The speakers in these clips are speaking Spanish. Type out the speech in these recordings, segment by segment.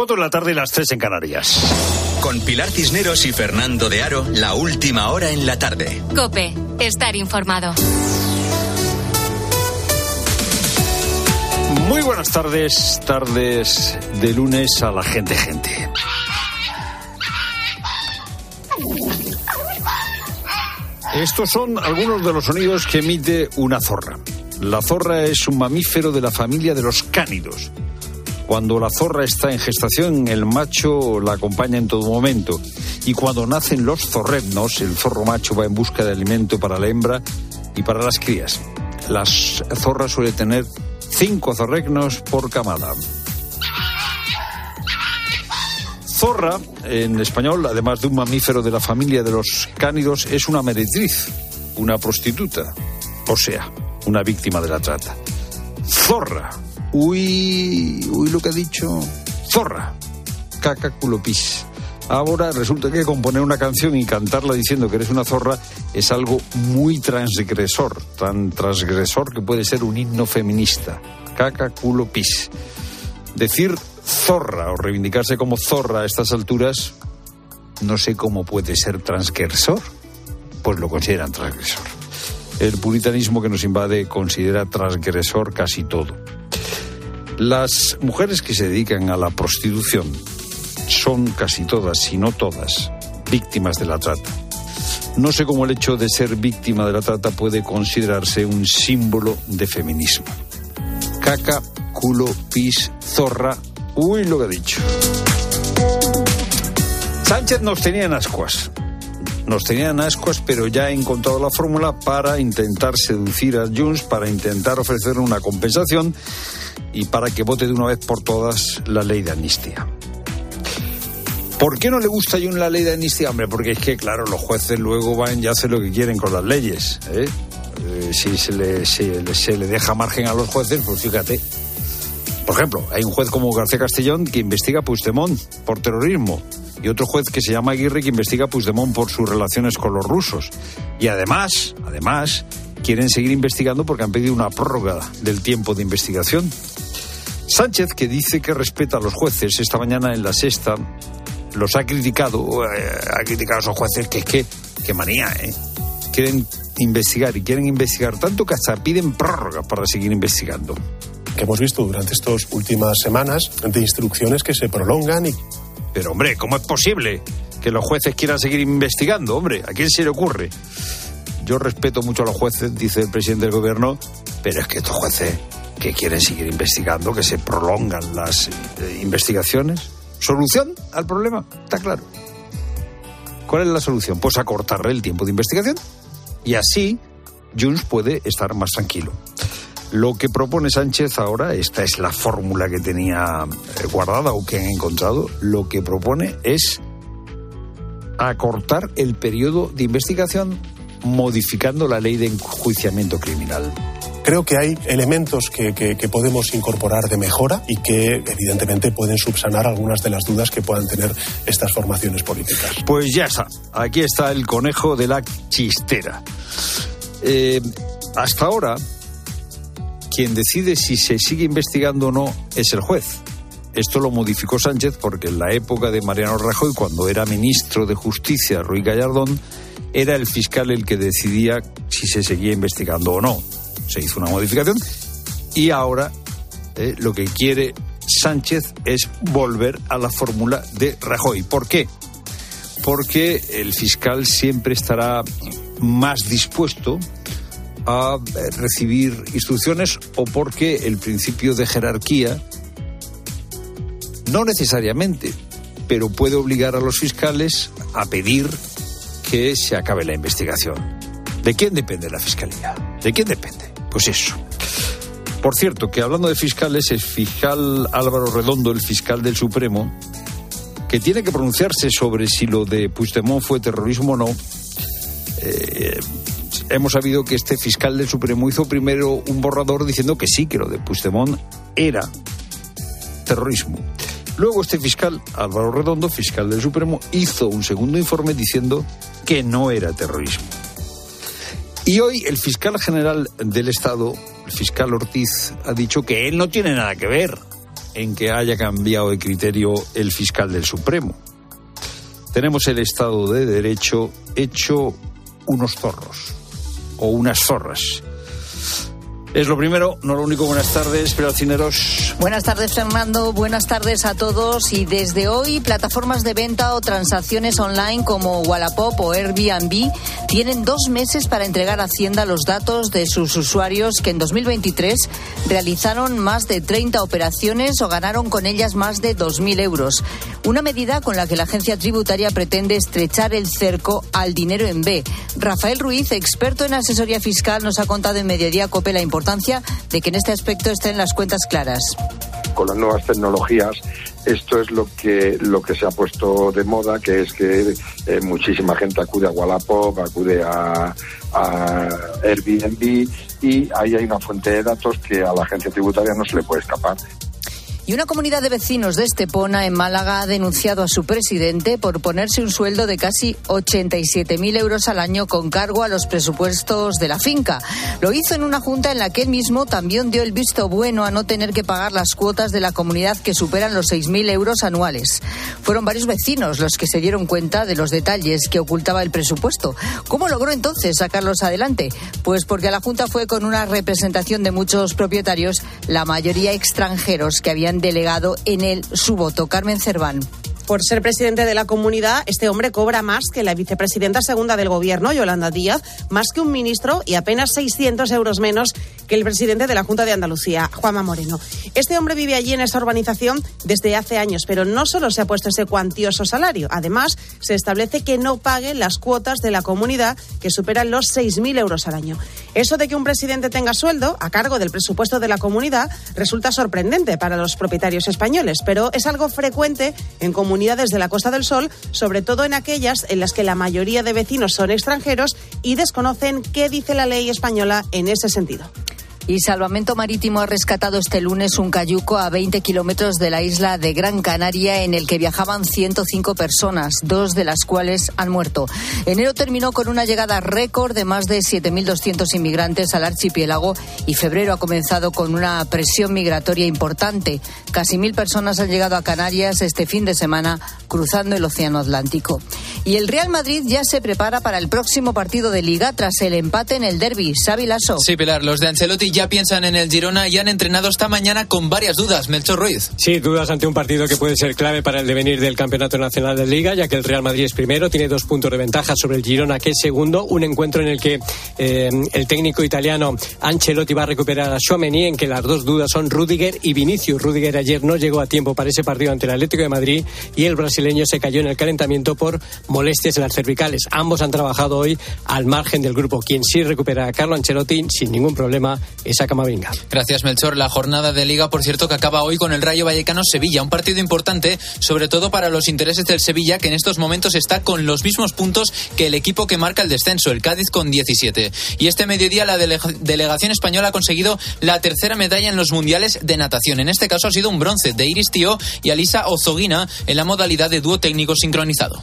4 de la tarde y las 3 en Canarias. Con Pilar Cisneros y Fernando de Aro, la última hora en la tarde. Cope, estar informado. Muy buenas tardes, tardes de lunes a la gente, gente. Estos son algunos de los sonidos que emite una zorra. La zorra es un mamífero de la familia de los cánidos. Cuando la zorra está en gestación, el macho la acompaña en todo momento. Y cuando nacen los zorretnos, el zorro macho va en busca de alimento para la hembra y para las crías. Las zorras suelen tener cinco zorregnos por camada. Zorra, en español, además de un mamífero de la familia de los cánidos, es una meretriz, una prostituta, o sea, una víctima de la trata. Zorra. Uy, uy, lo que ha dicho. Zorra. Caca culo pis. Ahora resulta que componer una canción y cantarla diciendo que eres una zorra es algo muy transgresor, tan transgresor que puede ser un himno feminista. Caca culo pis. Decir zorra o reivindicarse como zorra a estas alturas, no sé cómo puede ser transgresor. Pues lo consideran transgresor. El puritanismo que nos invade considera transgresor casi todo. Las mujeres que se dedican a la prostitución son casi todas, si no todas, víctimas de la trata. No sé cómo el hecho de ser víctima de la trata puede considerarse un símbolo de feminismo. Caca, culo, pis, zorra, Uy, lo que ha dicho. Sánchez nos tenía en ascuas. Nos tenía en ascuas, pero ya ha encontrado la fórmula para intentar seducir a Junts, para intentar ofrecerle una compensación y para que vote de una vez por todas la ley de amnistía. ¿Por qué no le gusta a Junts la ley de amnistía? Hombre, porque es que, claro, los jueces luego van y hacen lo que quieren con las leyes. ¿eh? Eh, si se le, se, se le deja margen a los jueces, pues fíjate, por ejemplo, hay un juez como García Castellón que investiga a Puigdemont por terrorismo y otro juez que se llama Aguirre que investiga a Puigdemont por sus relaciones con los rusos. Y además, además, quieren seguir investigando porque han pedido una prórroga del tiempo de investigación. Sánchez, que dice que respeta a los jueces, esta mañana en la sexta los ha criticado, eh, ha criticado a esos jueces que es que, qué manía, ¿eh? Quieren investigar y quieren investigar tanto que hasta piden prórroga para seguir investigando que hemos visto durante estas últimas semanas de instrucciones que se prolongan y... Pero hombre, ¿cómo es posible que los jueces quieran seguir investigando? Hombre, ¿a quién se le ocurre? Yo respeto mucho a los jueces, dice el presidente del gobierno, pero es que estos jueces que quieren seguir investigando, que se prolongan las eh, investigaciones. ¿Solución al problema? Está claro. ¿Cuál es la solución? Pues acortarle el tiempo de investigación. Y así Junts puede estar más tranquilo. Lo que propone Sánchez ahora, esta es la fórmula que tenía eh, guardada o que han encontrado, lo que propone es acortar el periodo de investigación modificando la ley de enjuiciamiento criminal. Creo que hay elementos que, que, podemos incorporar de mejora y que evidentemente pueden subsanar algunas de las dudas que puedan tener estas formaciones políticas. Pues ya está, aquí está el conejo de la chistera. Eh, hasta ahora, quien decide si se sigue investigando o no es el juez. Esto lo modificó Sánchez porque en la época de Mariano Rajoy, cuando era ministro de Justicia, Ruy Gallardón, era el fiscal el que decidía si se seguía investigando o no. Se hizo una modificación y ahora eh, lo que quiere Sánchez es volver a la fórmula de Rajoy. ¿Por qué? Porque el fiscal siempre estará más dispuesto a recibir instrucciones o porque el principio de jerarquía, no necesariamente, pero puede obligar a los fiscales a pedir que se acabe la investigación. ¿De quién depende la fiscalía? ¿De quién depende? Pues eso. Por cierto, que hablando de fiscales, el fiscal Álvaro Redondo, el fiscal del Supremo, que tiene que pronunciarse sobre si lo de Puigdemont fue terrorismo o no, eh, hemos sabido que este fiscal del Supremo hizo primero un borrador diciendo que sí, que lo de Puigdemont era terrorismo. Luego este fiscal, Álvaro Redondo, fiscal del Supremo, hizo un segundo informe diciendo que no era terrorismo. Y hoy el fiscal general del Estado, el fiscal Ortiz, ha dicho que él no tiene nada que ver en que haya cambiado de criterio el fiscal del Supremo. Tenemos el Estado de Derecho hecho unos zorros o unas zorras. Es lo primero, no lo único. Buenas tardes, Cineros. Buenas tardes, Fernando. Buenas tardes a todos. Y desde hoy, plataformas de venta o transacciones online como Wallapop o Airbnb tienen dos meses para entregar a Hacienda los datos de sus usuarios que en 2023 realizaron más de 30 operaciones o ganaron con ellas más de 2.000 euros. Una medida con la que la agencia tributaria pretende estrechar el cerco al dinero en B. Rafael Ruiz, experto en asesoría fiscal, nos ha contado en Mediodía Cope la importancia de que en este aspecto estén las cuentas claras. Con las nuevas tecnologías esto es lo que lo que se ha puesto de moda, que es que eh, muchísima gente acude a Wallapop, acude a, Airbnb y ahí hay una fuente de datos que a la agencia tributaria no se le puede escapar. Y una comunidad de vecinos de Estepona, en Málaga, ha denunciado a su presidente por ponerse un sueldo de casi 87.000 euros al año con cargo a los presupuestos de la finca. Lo hizo en una junta en la que él mismo también dio el visto bueno a no tener que pagar las cuotas de la comunidad que superan los 6.000 euros anuales. Fueron varios vecinos los que se dieron cuenta de los detalles que ocultaba el presupuesto. ¿Cómo logró entonces sacarlos adelante? Pues porque a la junta fue con una representación de muchos propietarios, la mayoría extranjeros que habían delegado en él su voto. Carmen Cerván por ser presidente de la comunidad, este hombre cobra más que la vicepresidenta segunda del gobierno, Yolanda Díaz, más que un ministro y apenas 600 euros menos que el presidente de la Junta de Andalucía, Juanma Moreno. Este hombre vive allí en esa urbanización desde hace años, pero no solo se ha puesto ese cuantioso salario, además se establece que no pague las cuotas de la comunidad que superan los 6.000 euros al año. Eso de que un presidente tenga sueldo a cargo del presupuesto de la comunidad resulta sorprendente para los propietarios españoles, pero es algo frecuente en comunidades comunidades de la Costa del Sol, sobre todo en aquellas en las que la mayoría de vecinos son extranjeros y desconocen qué dice la ley española en ese sentido. Y Salvamento Marítimo ha rescatado este lunes un cayuco a 20 kilómetros de la isla de Gran Canaria en el que viajaban 105 personas, dos de las cuales han muerto. Enero terminó con una llegada récord de más de 7.200 inmigrantes al archipiélago y febrero ha comenzado con una presión migratoria importante. Casi mil personas han llegado a Canarias este fin de semana cruzando el Océano Atlántico. Y el Real Madrid ya se prepara para el próximo partido de Liga tras el empate en el derby. Xavi Lasso. Sí, Pilar, los de Ancelotti ya piensan en el Girona y han entrenado esta mañana con varias dudas. Melchor Ruiz. Sí, dudas ante un partido que puede ser clave para el devenir del Campeonato Nacional de Liga, ya que el Real Madrid es primero, tiene dos puntos de ventaja sobre el Girona, que es segundo. Un encuentro en el que eh, el técnico italiano Ancelotti va a recuperar a Chouameni, en que las dos dudas son Rudiger y Vinicius. Rudiger ayer no llegó a tiempo para ese partido ante el Atlético de Madrid y el brasileño se cayó en el calentamiento por molestias en las cervicales. Ambos han trabajado hoy al margen del grupo. Quien sí recupera a Carlo Ancelotti sin ningún problema esa Camavinga. Gracias, Melchor. La jornada de Liga, por cierto, que acaba hoy con el Rayo Vallecano-Sevilla. Un partido importante, sobre todo para los intereses del Sevilla, que en estos momentos está con los mismos puntos que el equipo que marca el descenso, el Cádiz con 17. Y este mediodía la delegación española ha conseguido la tercera medalla en los mundiales de natación. En este caso ha sido un bronce de Iris Tío y Alisa Ozoguina en la modalidad de dúo técnico sincronizado.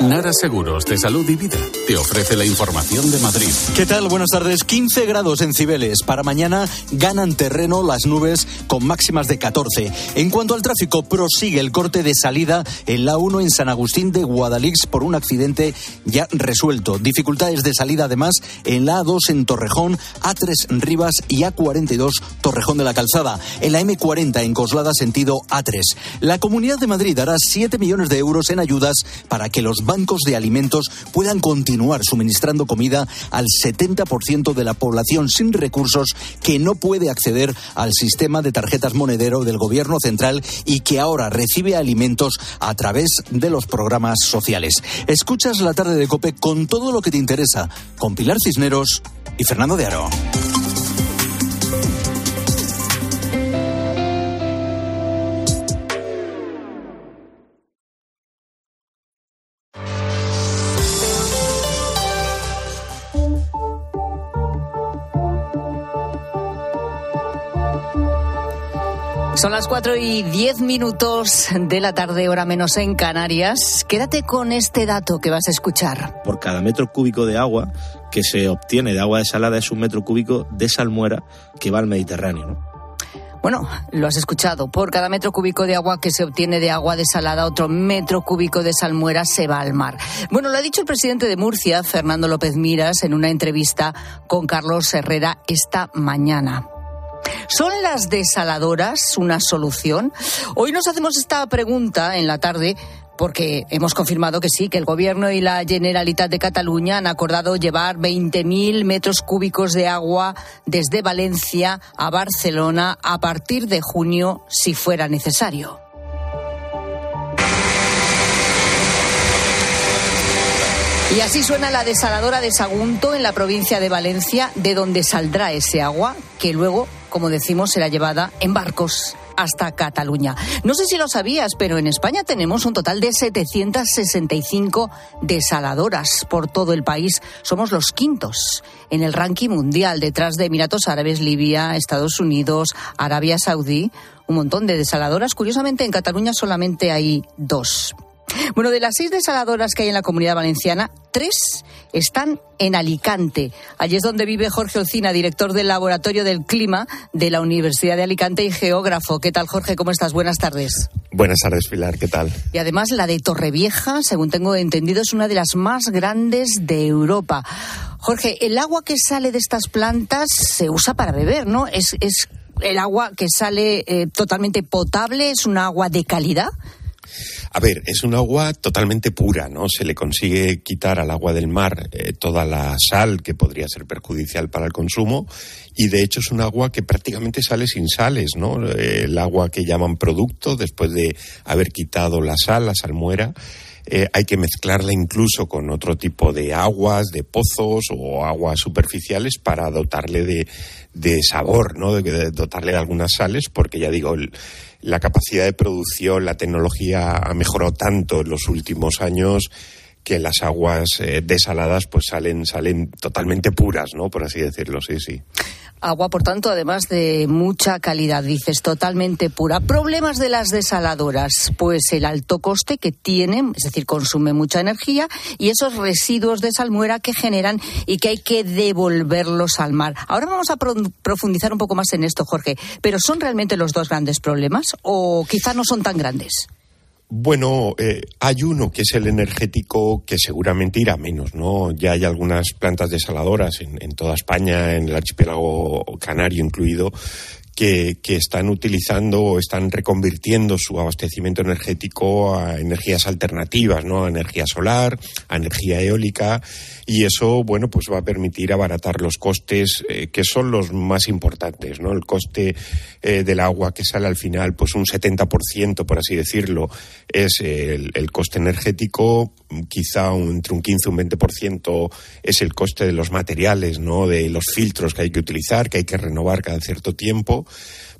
Nara Seguros de Salud y Vida te ofrece la información de Madrid. ¿Qué tal? Buenas tardes. 15 grados en Cibeles. Para mañana ganan terreno las nubes con máximas de 14. En cuanto al tráfico, prosigue el corte de salida en la 1 en San Agustín de Guadalix por un accidente ya resuelto. Dificultades de salida además en la A2 en Torrejón, A3 Rivas y A42 Torrejón de la Calzada. En la M40 en Coslada sentido A3. La Comunidad de Madrid dará 7 millones de euros en ayudas para que los bancos de alimentos puedan continuar suministrando comida al 70% de la población sin recursos que no puede acceder al sistema de tarjetas monedero del gobierno central y que ahora recibe alimentos a través de los programas sociales. Escuchas la tarde de Cope con todo lo que te interesa, con Pilar Cisneros y Fernando de Aro. Son las 4 y 10 minutos de la tarde, hora menos en Canarias. Quédate con este dato que vas a escuchar. Por cada metro cúbico de agua que se obtiene de agua desalada es un metro cúbico de salmuera que va al Mediterráneo. ¿no? Bueno, lo has escuchado. Por cada metro cúbico de agua que se obtiene de agua desalada, otro metro cúbico de salmuera se va al mar. Bueno, lo ha dicho el presidente de Murcia, Fernando López Miras, en una entrevista con Carlos Herrera esta mañana. ¿Son las desaladoras una solución? Hoy nos hacemos esta pregunta en la tarde porque hemos confirmado que sí, que el Gobierno y la Generalitat de Cataluña han acordado llevar 20.000 metros cúbicos de agua desde Valencia a Barcelona a partir de junio, si fuera necesario. Y así suena la desaladora de Sagunto en la provincia de Valencia, de donde saldrá ese agua, que luego, como decimos, será llevada en barcos hasta Cataluña. No sé si lo sabías, pero en España tenemos un total de 765 desaladoras por todo el país. Somos los quintos en el ranking mundial, detrás de Emiratos Árabes, Libia, Estados Unidos, Arabia Saudí. Un montón de desaladoras. Curiosamente, en Cataluña solamente hay dos. Bueno, de las seis desaladoras que hay en la comunidad valenciana, tres están en Alicante. Allí es donde vive Jorge Ocina, director del Laboratorio del Clima de la Universidad de Alicante y geógrafo. ¿Qué tal, Jorge? ¿Cómo estás? Buenas tardes. Buenas tardes, Pilar. ¿Qué tal? Y además la de Torrevieja, según tengo entendido, es una de las más grandes de Europa. Jorge, el agua que sale de estas plantas se usa para beber, ¿no? Es, el agua que sale eh, totalmente potable, es un agua de calidad. A ver, es un agua totalmente pura, ¿no? Se le consigue quitar al agua del mar eh, toda la sal que podría ser perjudicial para el consumo y de hecho es un agua que prácticamente sale sin sales, ¿no? El agua que llaman producto después de haber quitado la sal, la salmuera. Eh, hay que mezclarla incluso con otro tipo de aguas, de pozos o aguas superficiales para dotarle de, de sabor, ¿no? De, dotarle de algunas sales, porque ya digo, la capacidad de producción, la tecnología ha mejorado tanto en los últimos años que las aguas eh, desaladas pues salen salen totalmente puras, ¿no? Por así decirlo, sí, sí. Agua, por tanto, además de mucha calidad, dices, totalmente pura. Problemas de las desaladoras, pues el alto coste que tienen, es decir, consume mucha energía y esos residuos de salmuera que generan y que hay que devolverlos al mar. Ahora vamos a profundizar un poco más en esto, Jorge, pero ¿son realmente los dos grandes problemas o quizá no son tan grandes? Bueno, eh, hay uno que es el energético que seguramente irá menos, ¿no? Ya hay algunas plantas desaladoras en, en toda España, en el archipiélago canario incluido, que, están utilizando o están reconvirtiendo su abastecimiento energético a energías alternativas, ¿no? A energía solar, a energía eólica y eso, bueno, pues va a permitir abaratar los costes eh, que son los más importantes, ¿no? El coste eh, del agua que sale al final, pues un 70%, por así decirlo, es el, coste energético, quizá entre un 15 y un 20% es el coste de los materiales, ¿no? De los filtros que hay que utilizar, que hay que renovar cada cierto tiempo.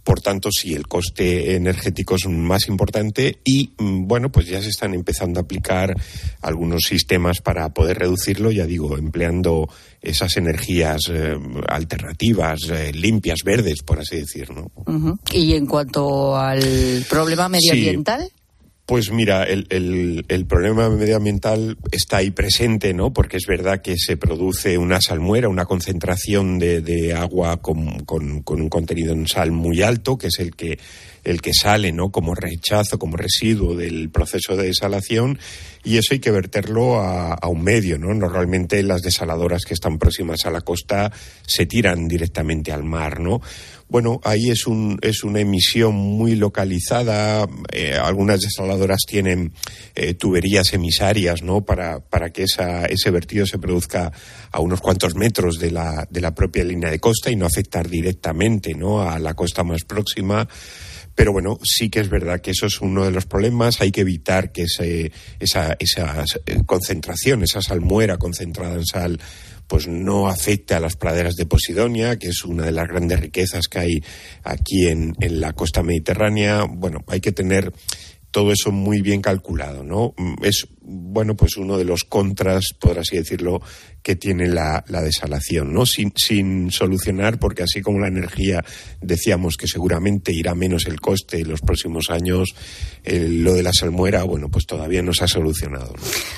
Por tanto, sí, el coste energético es más importante y, mm, bueno, pues ya se están empezando a aplicar algunos sistemas para poder reducirlo, ya digo, empleando esas energías eh, alternativas, eh, limpias, verdes, por así decirlo. Y en cuanto al problema medioambiental. Pues mira, el, el, problema medioambiental está ahí presente, ¿no? Porque es verdad que se produce una salmuera, una concentración de, de agua con, con, con, un contenido en sal muy alto, que es el que, el que sale, ¿no? Como rechazo, como residuo del proceso de desalación, y eso hay que verterlo a, a un medio, ¿no? Normalmente las desaladoras que están próximas a la costa se tiran directamente al mar, ¿no? Bueno, ahí es, un, es una emisión muy localizada. Eh, algunas desaladoras tienen eh, tuberías emisarias, ¿no? Para, para que esa, ese vertido se produzca a unos cuantos metros de la, de la propia línea de costa y no afectar directamente, ¿no? A la costa más próxima. Pero bueno, sí que es verdad que eso es uno de los problemas. Hay que evitar que ese, esa, esa eh, concentración, esa salmuera concentrada en sal, pues no afecte a las praderas de Posidonia, que es una de las grandes riquezas que hay aquí en, en la costa mediterránea. Bueno, hay que tener todo eso muy bien calculado, ¿no? Es bueno, pues uno de los contras, por así decirlo, que tiene la, desalación, ¿no? Sin, sin, solucionar, porque así como la energía decíamos que seguramente irá menos el coste en los próximos años, lo de la salmuera, bueno, pues todavía no se ha solucionado.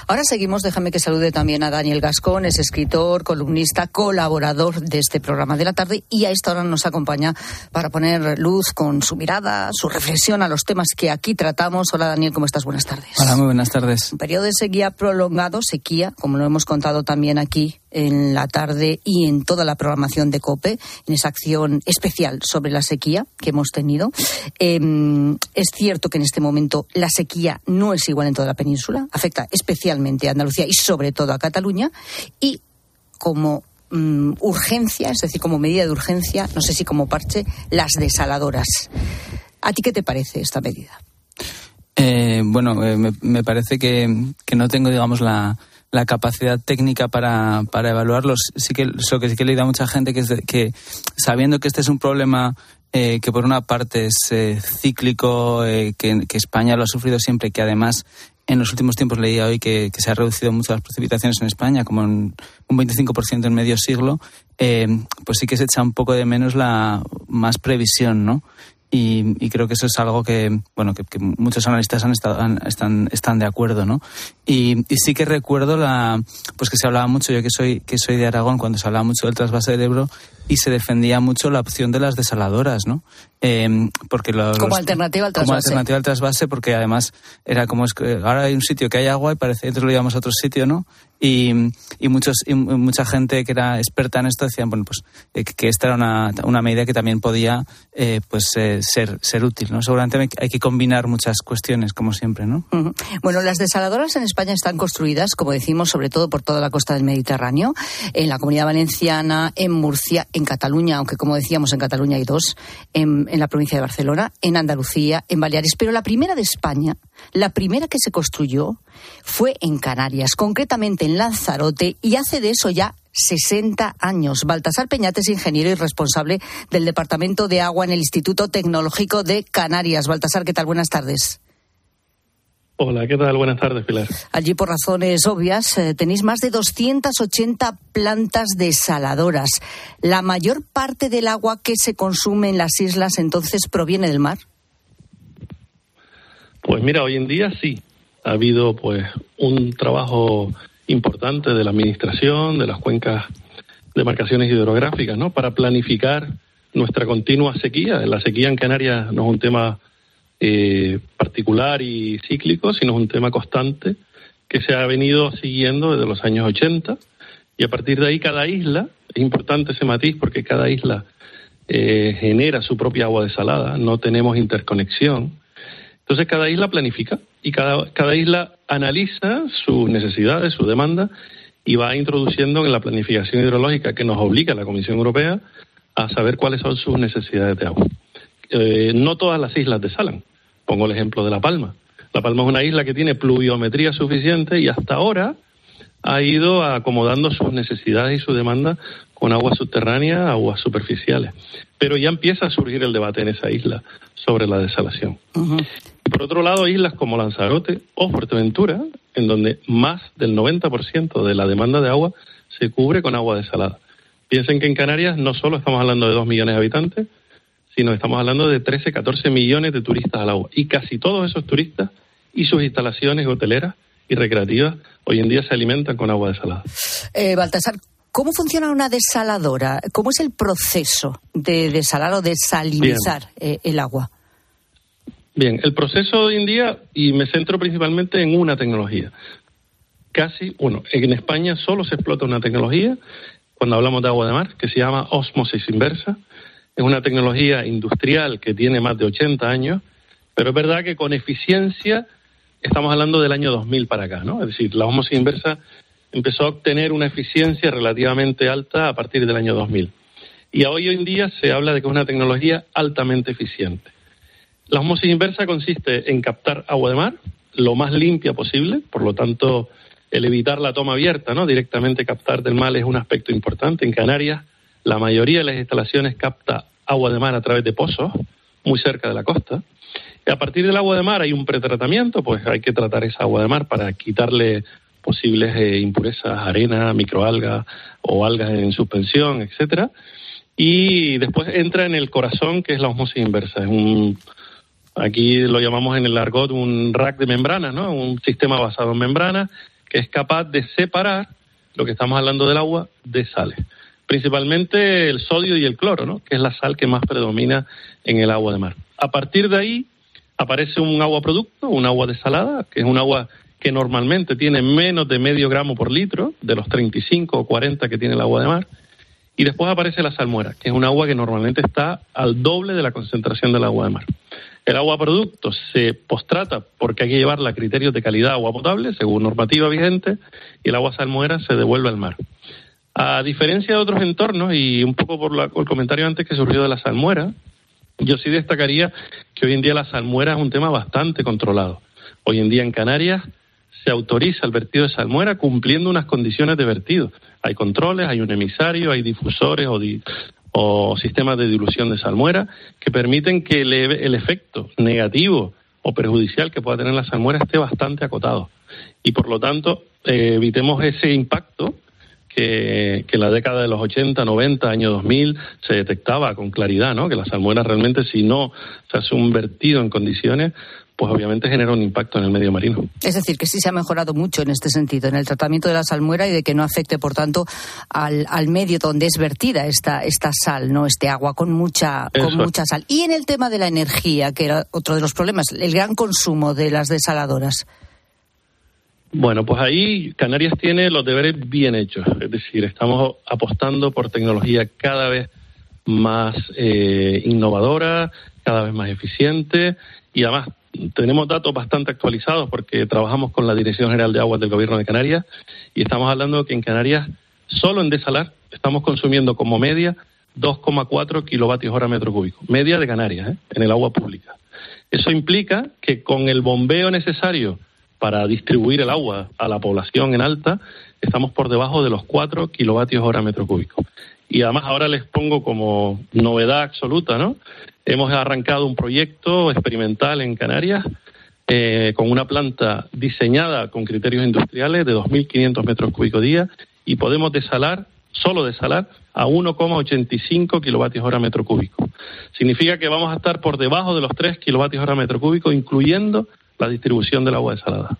Ahora seguimos, déjame que salude también a Daniel Gascón, es escritor, columnista, colaborador de este programa de la tarde y a esta hora nos acompaña para poner luz con su mirada, su reflexión a los temas que aquí tratamos. Hola Daniel, ¿cómo estás? Buenas tardes. Hola, muy buenas tardes. De sequía prolongado, sequía, como lo hemos contado también aquí aquí en la tarde y en toda la programación de COPE, en esa acción especial sobre la sequía que hemos tenido. Em, es cierto que en este momento la sequía no es igual en toda la península, afecta especialmente a Andalucía y sobre todo a Cataluña. Y como mm, urgencia, es decir, como medida de urgencia, no sé si como parche, las desaladoras. ¿A ti qué te parece esta medida? Eh, bueno, eh, me, parece que, que no tengo, digamos, la, la capacidad técnica para, para evaluarlos. Sí que lo que sí que he leído a mucha gente que es que sabiendo que este es un problema eh, que por una parte es eh, cíclico, eh, que, España lo ha sufrido siempre, que además en los últimos tiempos leía hoy que, se ha reducido mucho las precipitaciones en España, como en un 25% en medio siglo, pues sí que se echa un poco de menos la más previsión, ¿no? Y, creo que eso es algo que, bueno, que, muchos analistas han estado, están, están de acuerdo, ¿no? Y, sí que recuerdo la, pues que se hablaba mucho, yo que soy, que soy de Aragón, cuando se hablaba mucho del trasvase del Ebro y se defendía mucho la opción de las desaladoras, ¿no? Eh, porque como alternativa al trasvase. Como alternativa al trasvase, porque además era como es que ahora hay un sitio que hay agua y parece que lo llevamos a otro sitio, ¿no? Y, y, muchos, y mucha gente que era experta en esto decían, bueno, pues eh, que esta era una, una medida que también podía eh, pues ser, ser útil, ¿no? Seguramente hay que combinar muchas cuestiones, como siempre, ¿no? Bueno, las desaladoras en España están construidas, como decimos, sobre todo por toda la costa del Mediterráneo, en la Comunidad Valenciana, en Murcia, en Cataluña, aunque como decíamos en Cataluña hay dos, en, la provincia de Barcelona, en Andalucía, en Baleares. Pero la primera de España, la primera que se construyó, fue en Canarias, concretamente en Lanzarote, y hace de eso ya 60 años. Baltasar Peñate es ingeniero y responsable del Departamento de Agua en el Instituto Tecnológico de Canarias. Baltasar, ¿qué tal? Buenas tardes. Hola, ¿qué tal? Buenas tardes, Pilar. Allí, por razones obvias, eh, tenéis más de 280 plantas desaladoras. ¿La mayor parte del agua que se consume en las islas entonces proviene del mar? Pues mira, hoy en día sí. Ha habido pues un trabajo importante de la administración, de las cuencas de marcaciones hidrográficas, ¿no? Para planificar nuestra continua sequía. La sequía en Canarias no es un tema eh, particular y cíclico, sino es un tema constante que se ha venido siguiendo desde los años 80 y a partir de ahí cada isla, es importante ese matiz porque cada isla eh, genera su propia agua desalada, no tenemos interconexión. Entonces cada isla planifica y cada, cada isla analiza sus necesidades, su demanda y va introduciendo en la planificación hidrológica que nos obliga la Comisión Europea a saber cuáles son sus necesidades de agua. Eh, no todas las islas desalan. Pongo el ejemplo de La Palma. La Palma es una isla que tiene pluviometría suficiente y hasta ahora ha ido acomodando sus necesidades y su demanda con agua subterránea, aguas superficiales. Pero ya empieza a surgir el debate en esa isla sobre la desalación. Por otro lado, islas como Lanzarote o Fuerteventura, en donde más del 90% de la demanda de agua se cubre con agua desalada. Piensen que en Canarias no solo estamos hablando de dos millones de habitantes, sino estamos hablando de 13, 14 millones de turistas al agua. Y casi todos esos turistas y sus instalaciones hoteleras y recreativas hoy en día se alimentan con agua desalada. Eh, Baltasar, ¿cómo funciona una desaladora? ¿Cómo es el proceso de desalar o desalinizar eh, el agua? Bien, el proceso hoy en día, y me centro principalmente en una tecnología. Casi, bueno, en España solo se explota una tecnología cuando hablamos de agua de mar, que se llama osmosis inversa, es una tecnología industrial que tiene más de 80 años, pero es verdad que con eficiencia estamos hablando del año 2000 para acá, ¿no? Es decir, la osmosis inversa empezó a obtener una eficiencia relativamente alta a partir del año 2000. Y hoy en día se habla de que es una tecnología altamente eficiente. La osmosis inversa consiste en captar agua de mar lo más limpia posible, por lo tanto, el evitar la toma abierta, ¿no? Directamente captar del mar es un aspecto importante. En Canarias la mayoría de las instalaciones capta agua de mar a través de pozos, muy cerca de la costa. Y a partir del agua de mar hay un pretratamiento, pues hay que tratar esa agua de mar para quitarle posibles eh, impurezas, arena, microalgas o algas en suspensión, etcétera. Y después entra en el corazón, que es la osmosis inversa. Es un, aquí lo llamamos en el argot un rack de membranas, ¿no? Un sistema basado en membranas que es capaz de separar lo que estamos hablando del agua de sales. Principalmente el sodio y el cloro, ¿no? Que es la sal que más predomina en el agua de mar. A partir de ahí aparece un agua producto, un agua desalada, que es un agua que normalmente tiene menos de medio gramo por litro, de los 35 o 40 que tiene el agua de mar. Y después aparece la salmuera, que es un agua que normalmente está al doble de la concentración del agua de mar. El agua producto se postrata porque hay que llevarla a criterios de calidad agua potable, según normativa vigente, y el agua salmuera se devuelve al mar. A diferencia de otros entornos, y un poco por, el comentario antes que surgió de la salmuera, yo sí destacaría que hoy en día la salmuera es un tema bastante controlado. Hoy en día en Canarias se autoriza el vertido de salmuera cumpliendo unas condiciones de vertido. Hay controles, hay un emisario, hay difusores o, sistemas de dilución de salmuera que permiten que el, efecto negativo o perjudicial que pueda tener la salmuera esté bastante acotado. Y por lo tanto, eh, evitemos ese impacto que, en la década de los 80, 90, año 2000 se detectaba con claridad, ¿no? Que la salmuera realmente, si no se hace un vertido en condiciones, pues obviamente genera un impacto en el medio marino. Es decir, que sí se ha mejorado mucho en este sentido, en el tratamiento de la salmuera y de que no afecte, por tanto, al, al medio donde es vertida esta, esta sal, no este agua con mucha, con mucha sal. Y en el tema de la energía, que era otro de los problemas, el gran consumo de las desaladoras. Bueno, pues ahí Canarias tiene los deberes bien hechos, es decir, estamos apostando por tecnología cada vez más eh, innovadora, cada vez más eficiente y además tenemos datos bastante actualizados porque trabajamos con la Dirección General de Aguas del Gobierno de Canarias y estamos hablando que en Canarias, solo en desalar, estamos consumiendo como media 2,4 kilovatios hora metro cúbico, media de Canarias, ¿eh? en el agua pública. Eso implica que con el bombeo necesario para distribuir el agua a la población en alta, estamos por debajo de los 4 kilovatios hora metro cúbico. Y además ahora les pongo como novedad absoluta, ¿no? Hemos arrancado un proyecto experimental en Canarias eh, con una planta diseñada con criterios industriales de 2.500 metros cúbicos día y podemos desalar, solo desalar, a 1,85 kilovatios hora metro cúbico. Significa que vamos a estar por debajo de los 3 kilovatios hora metro cúbico, incluyendo la distribución del agua desalada.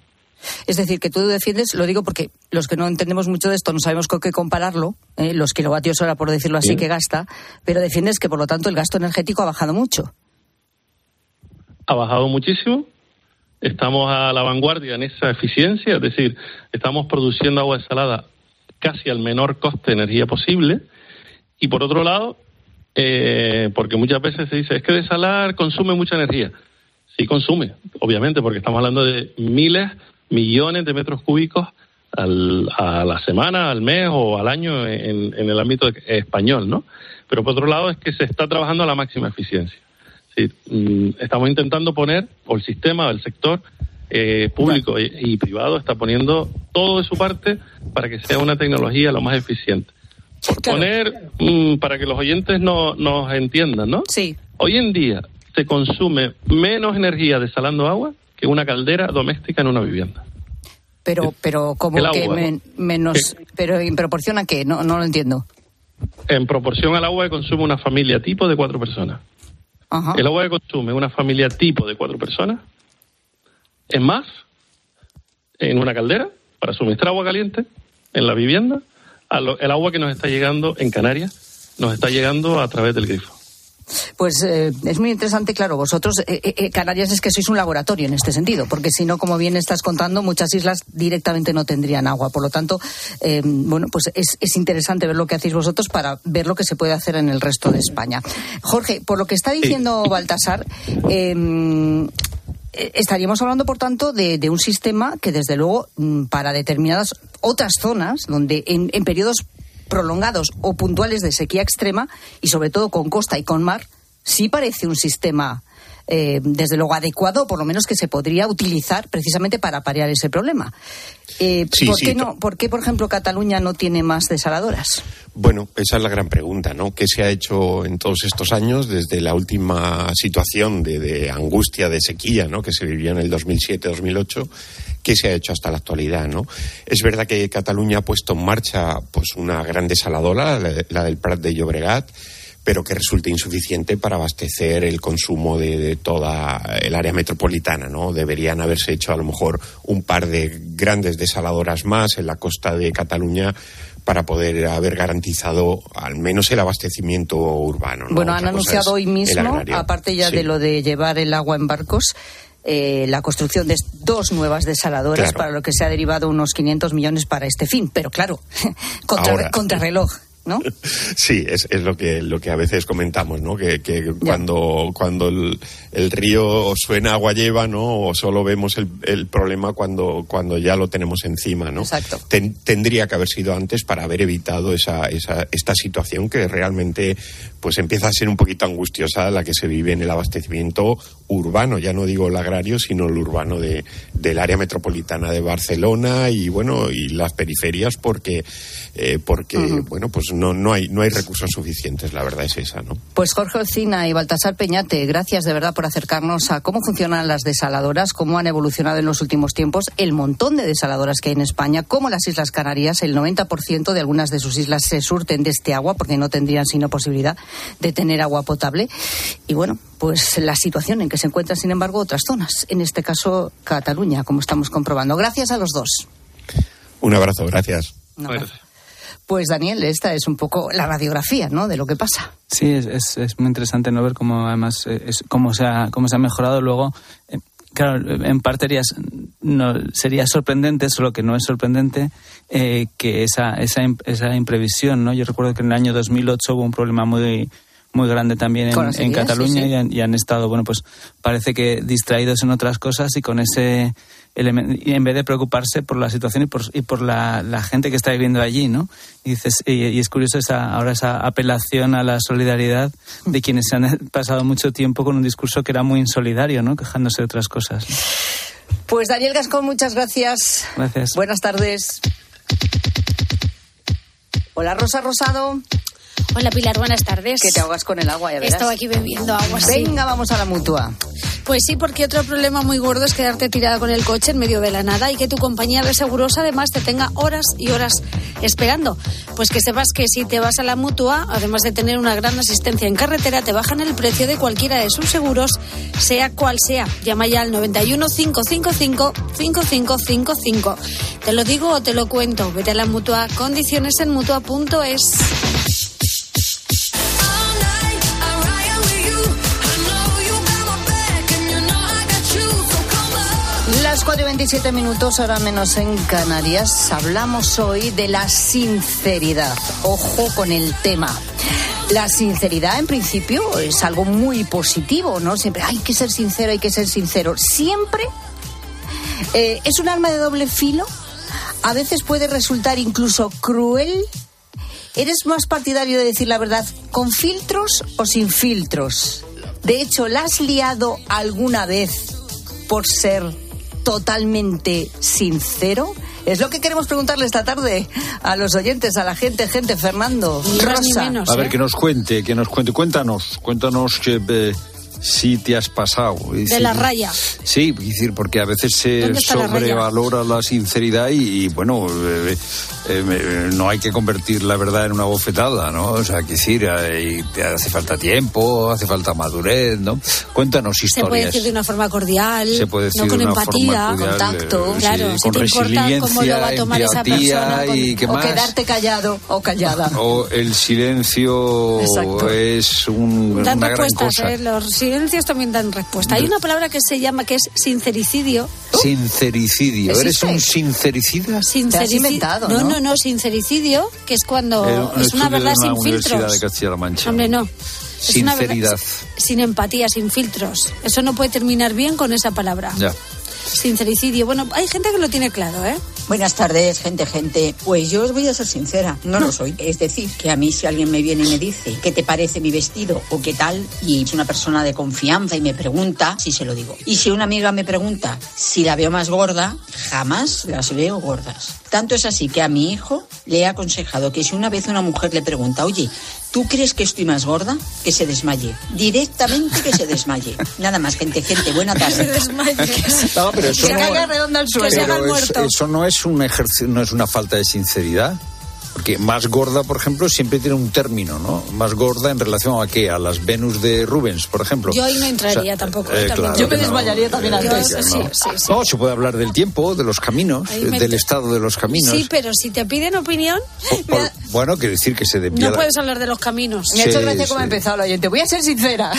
Es decir, que tú defiendes, lo digo porque los que no entendemos mucho de esto no sabemos con qué compararlo, eh, los kilovatios hora, por decirlo así, que gasta, pero defiendes que, por lo tanto, el gasto energético ha bajado mucho. Ha bajado muchísimo. Estamos a la vanguardia en esa eficiencia, es decir, estamos produciendo agua desalada casi al menor coste de energía posible. Y por otro lado, eh, porque muchas veces se dice, es que desalar consume mucha energía. Sí consume, obviamente, porque estamos hablando de miles millones de metros cúbicos a la semana, al mes o al año en, el ámbito español, ¿no? Pero por otro lado es que se está trabajando a la máxima eficiencia. Mm, estamos intentando poner, o el sistema, el sector eh, público y, privado está poniendo todo de su parte para que sea una tecnología lo más eficiente. Por poner, mm, para que los oyentes no, nos entiendan, ¿no? Sí. Hoy en día se consume menos energía desalando agua que una caldera doméstica en una vivienda. Pero, pero como que menos, pero en proporción a qué, no, no lo entiendo. En proporción al agua que consume una familia tipo de cuatro personas. El agua que consume una familia tipo de cuatro personas es más en una caldera para suministrar agua caliente en la vivienda, el agua que nos está llegando en Canarias nos está llegando a través del grifo. Pues eh, es muy interesante, claro, vosotros, eh, eh, Canarias es que sois un laboratorio en este sentido, porque si no, como bien estás contando, muchas islas directamente no tendrían agua. Por lo tanto, bueno, pues es, es, interesante ver lo que hacéis vosotros para ver lo que se puede hacer en el resto de España. Jorge, por lo que está diciendo Baltasar, em, estaríamos hablando, por tanto, de, un sistema que, desde luego, mm, para determinadas otras zonas, donde en, en periodos prolongados o puntuales de sequía extrema y sobre todo con costa y con mar, sí parece un sistema eh, desde luego adecuado, por lo menos que se podría utilizar precisamente para paliar ese problema. Eh, ¿por, qué no, ¿Por qué, por ejemplo, Cataluña no tiene más desaladoras? Bueno, esa es la gran pregunta, ¿no? ¿Qué se ha hecho en todos estos años desde la última situación de, de angustia, de sequía, ¿no? Que se vivió en el 2007-2008 qué se ha hecho hasta la actualidad, ¿no? Es verdad que Cataluña ha puesto en marcha pues una gran desaladora, la del Prat de Llobregat, pero que resulta insuficiente para abastecer el consumo de, de, toda el área metropolitana, ¿no? Deberían haberse hecho a lo mejor un par de grandes desaladoras más en la costa de Cataluña para poder haber garantizado al menos el abastecimiento urbano. ¿no? Bueno, Otra han anunciado hoy mismo, aparte ya sí. de lo de llevar el agua en barcos, eh, la construcción de dos nuevas desaladoras, claro. para lo que se ha derivado unos 500 millones para este fin. Pero claro, contra, Ahora, contrarreloj. ¿No? Sí, es, es, lo que lo que a veces comentamos, ¿no? Que, que cuando cuando el, el, río suena agua lleva, ¿no? O solo vemos el, el problema cuando cuando ya lo tenemos encima, ¿no? Exacto. Ten, tendría que haber sido antes para haber evitado esa, esa esta situación que realmente pues empieza a ser un poquito angustiosa la que se vive en el abastecimiento urbano, ya no digo el agrario, sino el urbano de, del área metropolitana de Barcelona y bueno y las periferias porque eh, porque uh -huh. bueno pues no, no, hay, no hay recursos suficientes, la verdad es esa, ¿no? Pues Jorge Ocina y Baltasar Peñate, gracias de verdad por acercarnos a cómo funcionan las desaladoras, cómo han evolucionado en los últimos tiempos, el montón de desaladoras que hay en España, cómo las Islas Canarias, el 90% de algunas de sus islas se surten de este agua porque no tendrían sino posibilidad de tener agua potable. Y bueno, pues la situación en que se encuentran, sin embargo, otras zonas, en este caso Cataluña, como estamos comprobando. Gracias a los dos. Un abrazo, gracias. Pues Daniel, esta es un poco la radiografía, ¿no? De lo que pasa. Sí, es, es, es muy interesante no ver cómo además es, cómo se ha cómo se ha mejorado luego. Eh, claro, en parte no, sería sorprendente, solo que no es sorprendente eh, que esa, esa esa imprevisión, ¿no? Yo recuerdo que en el año 2008 hubo un problema muy muy grande también en, en Cataluña sí, sí. Y, han, y, han, estado, bueno, pues parece que distraídos en otras cosas y con ese elemento, y en vez de preocuparse por la situación y por, y por la, la gente que está viviendo allí, ¿no? Y, dices, y, y, es curioso esa, ahora esa apelación a la solidaridad de quienes han pasado mucho tiempo con un discurso que era muy insolidario, ¿no? Quejándose de otras cosas. Pues Daniel Gascón, muchas gracias. Gracias. Buenas tardes. Hola Rosa Rosado. Hola Pilar, buenas tardes. Que te ahogas con el agua, ya verás. Estaba aquí bebiendo agua. Venga, sí. vamos a la mutua. Pues sí, porque otro problema muy gordo es quedarte tirada con el coche en medio de la nada y que tu compañía de seguros además te tenga horas y horas esperando. Pues que sepas que si te vas a la mutua, además de tener una gran asistencia en carretera, te bajan el precio de cualquiera de sus seguros, sea cual sea. Llama ya al 91 555 5555. Te lo digo o te lo cuento. Vete a la mutua. Condiciones en mutua.es. Las 4 y 27 minutos, ahora menos en Canarias, hablamos hoy de la sinceridad. Ojo con el tema. La sinceridad, en principio, es algo muy positivo, ¿no? Siempre hay que ser sincero, hay que ser sincero. Siempre eh, es un arma de doble filo. A veces puede resultar incluso cruel. ¿Eres más partidario de decir la verdad con filtros o sin filtros? De hecho, ¿la has liado alguna vez por ser totalmente sincero? Es lo que queremos preguntarle esta tarde a los oyentes, a la gente, gente, Fernando, Rosa. Menos, a ver, ¿eh? que nos cuente, que nos cuente, cuéntanos, cuéntanos que... Eh, si te has pasado. de decir, la raya. Sí, decir, porque a veces se sobrevalora la, la, sinceridad y, y bueno, eh, eh, no hay que convertir la verdad en una bofetada, ¿no? O sea, que decir, eh, hace falta tiempo, hace falta madurez, ¿no? Cuéntanos historias. Se puede decir de una forma cordial, se puede decir no con de una empatía, forma cordial, contacto, claro, sí, si con te importa cómo lo va a tomar esa persona. Con, y ¿qué o más? quedarte callado o callada. O el silencio Exacto. es un, una gran cosa. ¿eh? Los también dan respuesta. Hay una palabra que se llama que es sincericidio. Sincericidio. ¿Eres un sincericida? Sincericidio. inventado, no, ¿no? no, no, sincericidio, que es cuando Eh, un es una verdad de una sin filtros. de Castilla-La Mancha. Hombre, no. Es una verdad Sinceridad. sin empatía, sin filtros. Eso no puede terminar bien con esa palabra. Ya. Sincericidio. Bueno, hay gente que lo tiene claro, ¿eh? Buenas tardes, gente, gente. Pues yo os voy a ser sincera, no lo soy. Es decir, que a mí si alguien me viene y me dice qué te parece mi vestido o qué tal, y es una persona de confianza y me pregunta, sí se lo digo. Y si una amiga me pregunta si la veo más gorda, jamás las veo gordas. Tanto es así que a mi hijo le he aconsejado que si una vez una mujer le pregunta, oye, ¿tú crees que estoy más gorda? Que se desmaye. Directamente que se desmaye. Nada más, gente, gente, buena tarde. Se desmaye. No, pero eso se no- caiga redonda al suelo. Que se haga el Pero es- muerto. eso no es un ejercicio, no es una falta de sinceridad. Porque más gorda, por ejemplo, siempre tiene un término, ¿no? Más gorda en relación a qué? A las Venus de Rubens, por ejemplo. Yo ahí no entraría O sea, tampoco. eh, eh, también. claro que no. también antes. Yo sí, no. sí, sí. No, se puede hablar del tiempo, de los caminos, me- del estado de los caminos. Sí, pero si te piden opinión, bueno, quiere decir que se desvía no la- puedes hablar de los caminos. Me ha hecho Sí, gracia cómo ha empezado la oyente. Voy a ser sincera.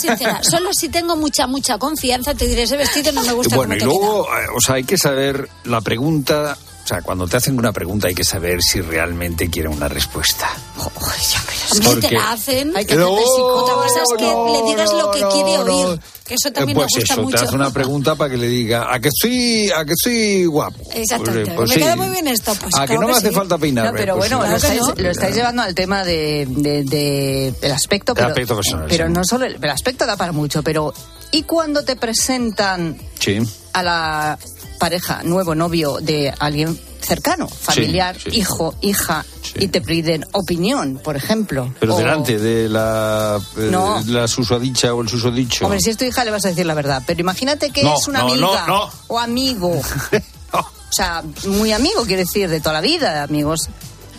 Sincera, solo si tengo mucha, mucha confianza te diré ese vestido no me gusta bueno, cómo y te luego, eh, o sea, hay que saber la pregunta. O sea, cuando te hacen una pregunta hay que saber si realmente quiere una respuesta. Hombre, Porque- te la hacen. Hay que hacerte psico- Otra cosa es que no, le digas lo que no, quiere no. oír. Que eso también Eh, pues me gusta eso, mucho. te hace una pregunta para que le diga, ¿a que estoy, a que estoy guapo? Exactamente. Pues, pues me sí. queda muy bien esto. Pues ¿A que no me hace sí. falta peinarme? No, pero Pues bueno, sí. lo, estáis, no. lo estáis llevando al tema de, de- de- del aspecto, pero, aspecto personal, pero sí. no solo el, el aspecto da para mucho, pero ¿y cuando te presentan Sí. a la pareja, nuevo novio de alguien cercano, familiar, sí. hijo, hija, y te piden opinión, por ejemplo? Pero O- delante de la, eh, No. la susodicha o el susodicho. Hombre, si es tu hija le vas a decir la verdad, pero imagínate que No, es una no, amiga no, no. o amigo. O sea, muy amigo, quiere decir, de toda la vida, amigos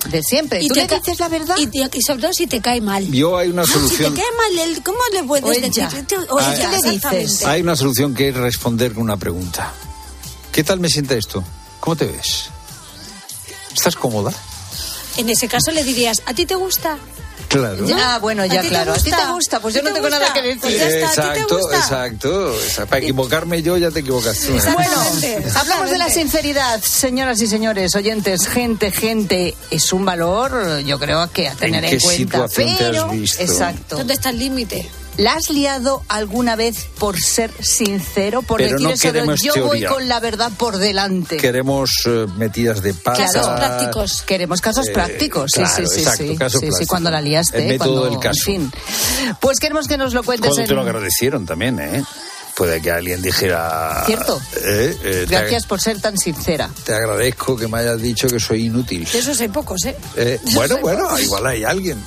de siempre. Y ¿Tú te le dices la verdad? Y, te- y sobre todo si te cae mal. Yo hay una Ah, Si te solución. cae mal, el- ¿cómo le O puedes ella. decir? O Ah, ella, ¿qué le dices? Hay una solución que es responder con una pregunta. ¿Qué tal me sienta esto? ¿Cómo te ves? ¿Estás cómoda? En ese caso le dirías, ¿a ti te gusta? Claro. Ya, bueno, ya ¿A ti te claro. ¿A ti te gusta? Pues ¿A yo no te tengo nada que decir. Pues ya está, ¿a ti te exacto, gusta? exacto. Para equivocarme yo ya te equivocas tú. ¿eh? Bueno, hablamos de la sinceridad, señoras y señores, oyentes, gente, gente, es un valor, yo creo que a tener en, qué cuenta. situación te has pero, visto? exacto. ¿Dónde está el límite? ¿La has liado alguna vez por ser sincero, por Pero decir no eso de yo voy teoría. con la verdad por delante? Queremos eh, metidas de pata. Casos prácticos. Queremos casos Eh, prácticos, sí, claro, sí, sí, exacto, sí, casos sí, sí, cuando la liaste, El método cuando, del caso. en fin. Pues queremos que nos lo cuentes Cuando te lo en... agradecieron también, ¿eh? Puede que alguien dijera... Cierto. eh, eh, Gracias por ser tan sincera. Te agradezco que me hayas dicho que soy inútil. De esos hay pocos, ¿eh? Eh, bueno, bueno, igual hay alguien.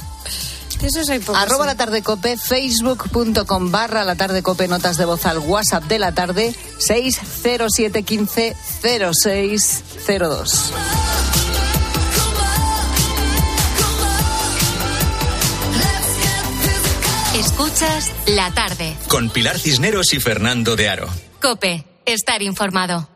Esos hay pocos. Arroba sí. la tarde cope, facebook.com barra la tarde cope, notas de voz al WhatsApp de la tarde, 60715 0602. Escuchas la tarde. Con Pilar Cisneros y Fernando de Aro. Cope, estar informado.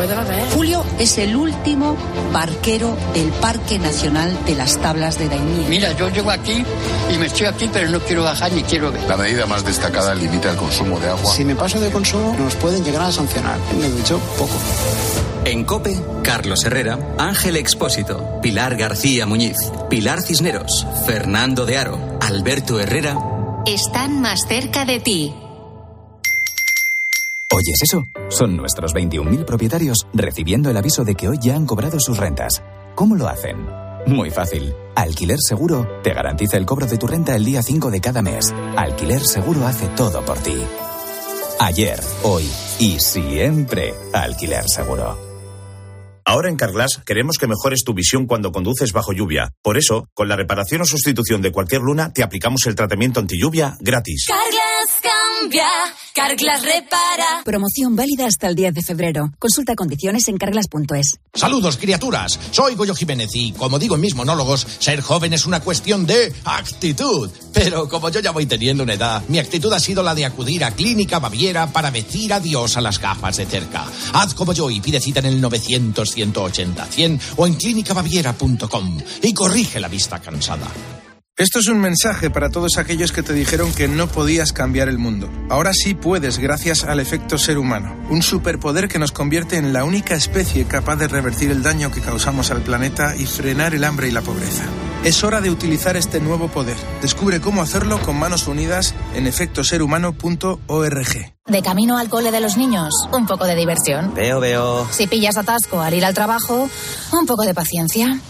Julio es el último barquero del Parque Nacional de las Tablas de Daimiel. Mira, yo llego aquí y me estoy aquí, pero no quiero bajar ni quiero ver. La medida más destacada limita el consumo de agua. Si me paso de consumo, nos pueden llegar a sancionar. Me he dicho poco. En COPE, Carlos Herrera, Ángel Expósito, Pilar García Muñiz, Pilar Cisneros, Fernando de Aro, Alberto Herrera. Están más cerca de ti. ¿Oyes eso? Son nuestros 21.000 propietarios recibiendo el aviso de que hoy ya han cobrado sus rentas. ¿Cómo lo hacen? Muy fácil. Alquiler Seguro te garantiza el cobro de tu renta el día 5 de cada mes. Alquiler Seguro hace todo por ti. Ayer, hoy y siempre. Alquiler Seguro. Ahora en Carglass queremos que mejores tu visión cuando conduces bajo lluvia. Por eso, con la reparación o sustitución de cualquier luna, te aplicamos el tratamiento anti lluvia gratis. Carglass cambia, Carglass repara. Promoción válida hasta el 10 de febrero. Consulta condiciones en carglass.es. Saludos, criaturas. Soy Goyo Jiménez y, como digo en mis monólogos, ser joven es una cuestión de actitud. Pero como yo ya voy teniendo una edad, mi actitud ha sido la de acudir a Clínica Baviera para decir adiós a las gafas de cerca. Haz como yo y pide cita en el 900-180-100 o en clínicabaviera.com y corrige la vista cansada. Esto es un mensaje para todos aquellos que te dijeron que no podías cambiar el mundo. Ahora sí puedes gracias al efecto ser humano, un superpoder que nos convierte en la única especie capaz de revertir el daño que causamos al planeta y frenar el hambre y la pobreza. Es hora de utilizar este nuevo poder. Descubre cómo hacerlo con manos unidas en efectoserhumano.org. De camino al cole de los niños, un poco de diversión. Veo, veo. Si pillas atasco al ir al trabajo, un poco de paciencia.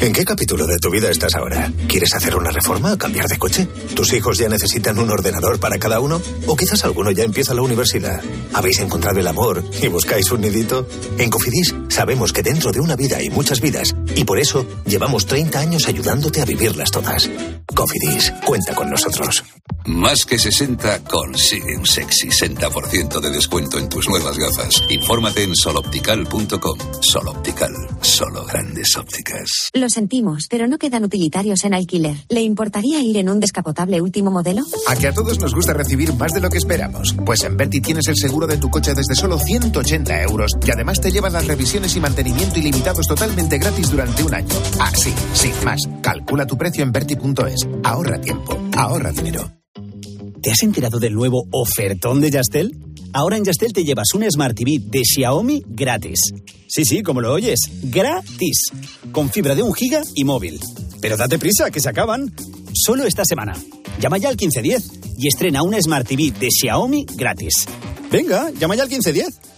¿En qué capítulo de tu vida estás ahora? ¿Quieres hacer una reforma o cambiar de coche? ¿Tus hijos ya necesitan un ordenador para cada uno? ¿O quizás alguno ya empieza la universidad? ¿Habéis encontrado el amor y buscáis un nidito? En Cofidis sabemos que dentro de una vida hay muchas vidas y por eso llevamos 30 años ayudándote a vivirlas todas. Cofidis, cuenta con nosotros. Más que 60 consigue un sexy 60% de descuento en tus nuevas gafas. Infórmate en soloptical.com. Soloptical, solo grandes ópticas. Lo sentimos, pero no quedan utilitarios en alquiler. ¿Le importaría ir en un descapotable último modelo? A que a todos nos gusta recibir más de lo que esperamos. Pues en Berti tienes el seguro de tu coche desde solo 180 euros y además te llevan las revisiones y mantenimiento ilimitados totalmente gratis durante un año. Ah, sí, sin más. Calcula tu precio en Berti.es. Ahorra tiempo, ahorra dinero. ¿Te has enterado del nuevo ofertón de Yastel? Ahora en Yastel te llevas un Smart TV de Xiaomi gratis. Sí, sí, como lo oyes, gratis. Con fibra de un giga y móvil. Pero date prisa, que se acaban. Solo esta semana. Llama ya al 1510 y estrena un Smart TV de Xiaomi gratis. Venga, llama ya al 1510.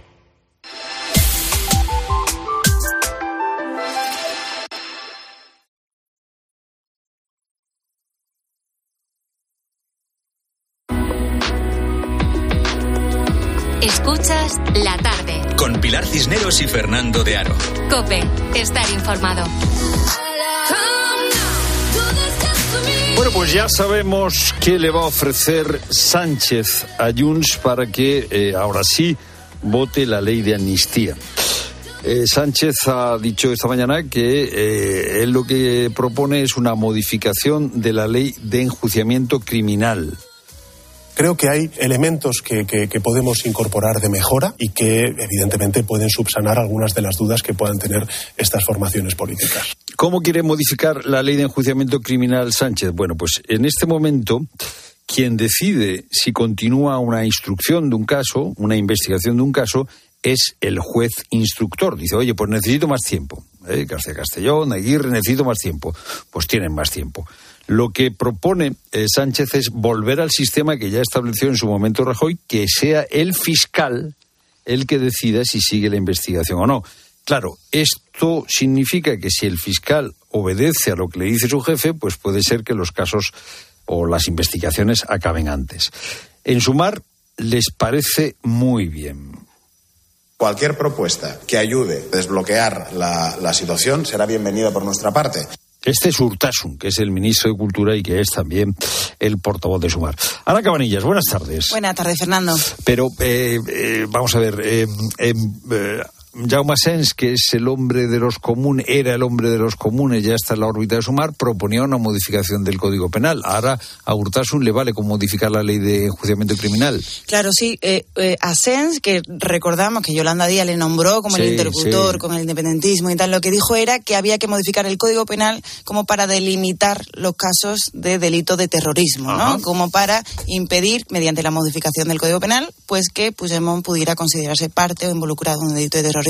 Y Fernando de Aro. Cope, estar informado. Bueno, pues ya sabemos qué le va a ofrecer Sánchez a Junts para que eh, ahora sí vote la ley de amnistía. Eh, Sánchez ha dicho esta mañana que eh, él lo que propone es una modificación de la ley de enjuiciamiento criminal. Creo que hay elementos que, que, podemos incorporar de mejora y que evidentemente pueden subsanar algunas de las dudas que puedan tener estas formaciones políticas. ¿Cómo quiere modificar la ley de enjuiciamiento criminal Sánchez? Bueno, pues en este momento quien decide si continúa una instrucción de un caso, una investigación de un caso, es el juez instructor. Dice, oye, pues necesito más tiempo. ¿Eh? García Castellón, Aguirre, necesito más tiempo. Pues tienen más tiempo. Lo que propone eh, Sánchez es volver al sistema que ya estableció en su momento Rajoy, que sea el fiscal el que decida si sigue la investigación o no. Claro, esto significa que si el fiscal obedece a lo que le dice su jefe, pues puede ser que los casos o las investigaciones acaben antes. En sumar, les parece muy bien. Cualquier propuesta que ayude a desbloquear la, la situación será bienvenida por nuestra parte. Este es Urtasun, que es el ministro de Cultura y que es también el portavoz de Sumar. Ana Cabanillas, buenas tardes. Buenas tardes, Fernando. Pero eh, eh, vamos a ver, eh, Jaume Sens, que es el hombre de los comunes, era el hombre de los comunes, ya está en la órbita de Sumar, proponía una modificación del Código Penal. Ahora a Urtasun le vale con modificar la ley de enjuiciamiento criminal. Claro, sí. Eh, eh, a Sens, que recordamos que Yolanda Díaz le nombró como el interlocutor con el independentismo y tal, lo que dijo era que había que modificar el Código Penal como para delimitar los casos de delito de terrorismo, ¿no? Como para impedir, mediante la modificación del Código Penal, pues que Puigdemont pudiera considerarse parte o involucrado en un delito de terrorismo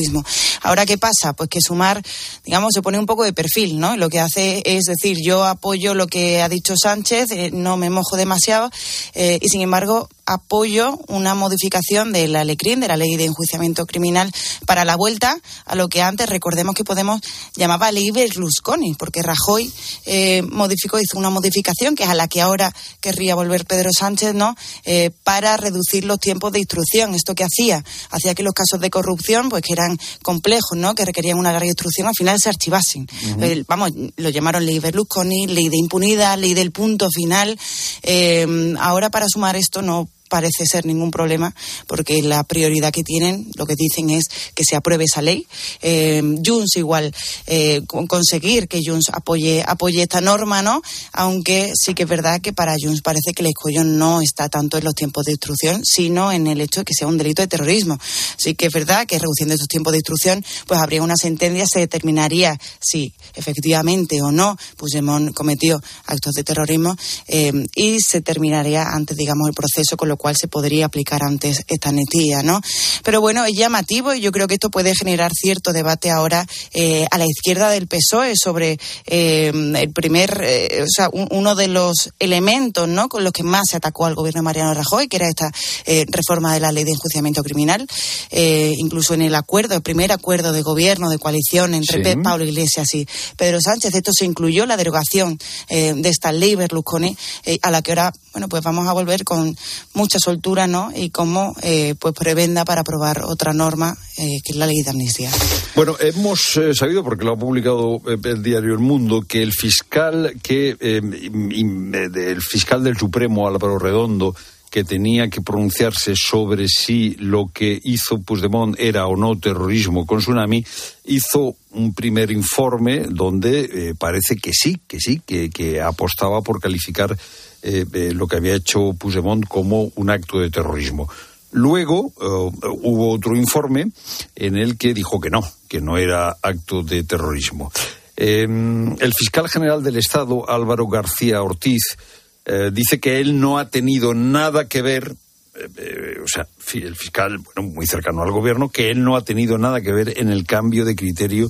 Ahora, ¿qué pasa? Pues que Sumar, digamos, se pone un poco de perfil, ¿no? Lo que hace es decir, yo apoyo lo que ha dicho Sánchez, eh, no me mojo demasiado, eh, y sin embargo, apoyo una modificación de la LECRIM, de la Ley de Enjuiciamiento Criminal, para la vuelta a lo que antes, recordemos que Podemos llamaba Ley Berlusconi, porque Rajoy eh, modificó, hizo una modificación que es a la que ahora querría volver Pedro Sánchez, ¿no? Eh, para reducir los tiempos de instrucción. ¿Esto que hacía? Hacía que los casos de corrupción, pues que eran complejos, ¿no? Que requerían una larga instrucción, al final se archivasen. vamos, lo llamaron Ley Berlusconi, Ley de Impunidad, Ley del Punto Final. Eh, ahora, para sumar esto, no parece ser ningún problema porque la prioridad que tienen, lo que dicen es que se apruebe esa ley. Eh, Junts igual, eh, conseguir que Junts apoye, apoye esta norma, ¿no? Aunque sí que es verdad que para Junts parece que el escollo no está tanto en los tiempos de instrucción, sino en el hecho de que sea un delito de terrorismo. Sí que es verdad que reduciendo estos tiempos de instrucción, pues habría una sentencia, se determinaría si efectivamente o no Puigdemont cometió actos de terrorismo eh, y se terminaría antes, digamos, el proceso, con lo cual se podría aplicar antes esta amnistía, ¿no? Pero bueno, es llamativo y yo creo que esto puede generar cierto debate ahora eh, a la izquierda del PSOE sobre eh, el primer, eh, o sea, uno de los elementos, ¿no? Con los que más se atacó al gobierno de Mariano Rajoy, que era esta reforma de la ley de enjuiciamiento criminal, incluso en el acuerdo, el primer acuerdo de gobierno, de coalición entre Pablo Iglesias y Pedro Sánchez, esto se incluyó la derogación de esta ley Berlusconi, a la que ahora, bueno, pues vamos a volver con mucho mucha soltura, ¿no? Y cómo eh, pues prebenda para aprobar otra norma eh, que es la ley de amnistía. Bueno, hemos eh, sabido porque lo ha publicado el diario El Mundo que el fiscal que el fiscal del Supremo Álvaro Redondo que tenía que pronunciarse sobre si lo que hizo Puigdemont era o no terrorismo con Tsunami, hizo un primer informe donde parece que sí, que sí, que, que apostaba por calificar eh, eh, lo que había hecho Puigdemont como un acto de terrorismo. Luego eh, hubo otro informe en el que dijo que no, que no era acto de terrorismo. Em, el fiscal general del Estado, Álvaro García Ortiz, dice que él no ha tenido nada que ver o sea, el fiscal, bueno, muy cercano al gobierno, que él no ha tenido nada que ver en el cambio de criterio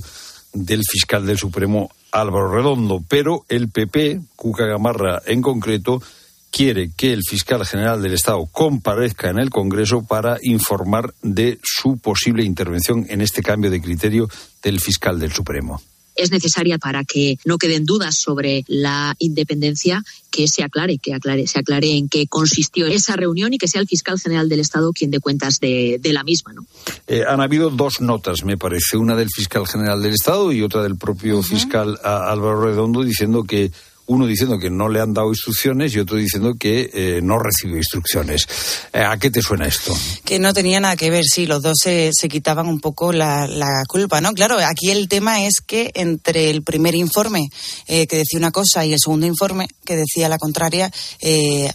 del fiscal del Supremo Álvaro Redondo, pero el PP, Cuca Gamarra en concreto, quiere que el fiscal general del Estado comparezca en el Congreso para informar de su posible intervención en este cambio de criterio del fiscal del Supremo es necesaria para que no queden dudas sobre la independencia, que se aclare, que aclare, se aclare en qué consistió esa reunión y que sea el fiscal general del Estado quien dé cuentas de, la misma. ¿no? Eh, han habido dos notas, me parece, una del fiscal general del Estado y otra del propio fiscal Álvaro Redondo diciendo que uno diciendo que no le han dado instrucciones y otro diciendo que eh, no recibió instrucciones. Eh, ¿A qué te suena esto? Que no tenía nada que ver, sí, los dos se, quitaban un poco la, culpa, ¿no? Claro, aquí el tema es que entre el primer informe eh, que decía una cosa y el segundo informe que decía la contraria,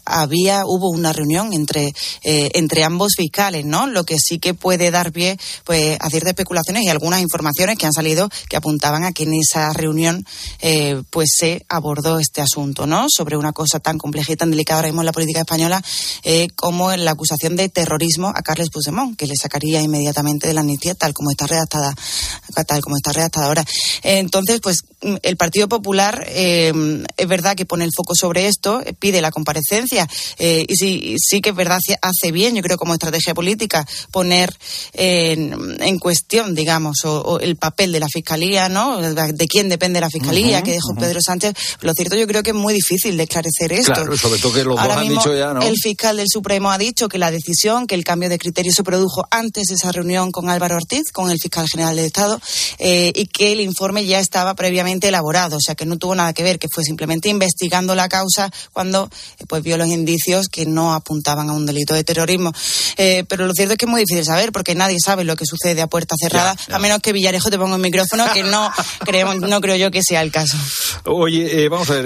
había, hubo una reunión entre, entre ambos fiscales, ¿no? Lo que sí que puede dar pie pues, a ciertas especulaciones y algunas informaciones que han salido que apuntaban a que en esa reunión pues se abordó este asunto, ¿no? Sobre una cosa tan compleja y tan delicada ahora mismo en la política española eh, como la acusación de terrorismo a Carles Puigdemont, que le sacaría inmediatamente de la amnistía tal como está redactada, tal como está redactada ahora. entonces, pues el Partido Popular eh, es verdad que pone el foco sobre esto, eh, pide la comparecencia y sí, sí que es verdad hace bien, yo creo como estrategia política poner en, cuestión, digamos, o, el papel de la fiscalía, ¿no? De quién depende la fiscalía que dejó Pedro Sánchez. Lo cierto yo creo que es muy difícil de esclarecer esto. Claro, sobre todo que los dos han dicho ya, ¿no? El fiscal del Supremo ha dicho que la decisión, que el cambio de criterio se produjo antes de esa reunión con Álvaro Ortiz, con el fiscal general del Estado, eh, y que el informe ya estaba previamente elaborado, o sea que no tuvo nada que ver, que fue simplemente investigando la causa cuando eh, pues vio los indicios que no apuntaban a un delito de terrorismo. Eh, pero lo cierto es que es muy difícil saber porque nadie sabe lo que sucede a puerta cerrada, a menos que Villarejo te ponga un micrófono, que no, creemos, no creo yo que sea el caso. Oye, vamos a ver,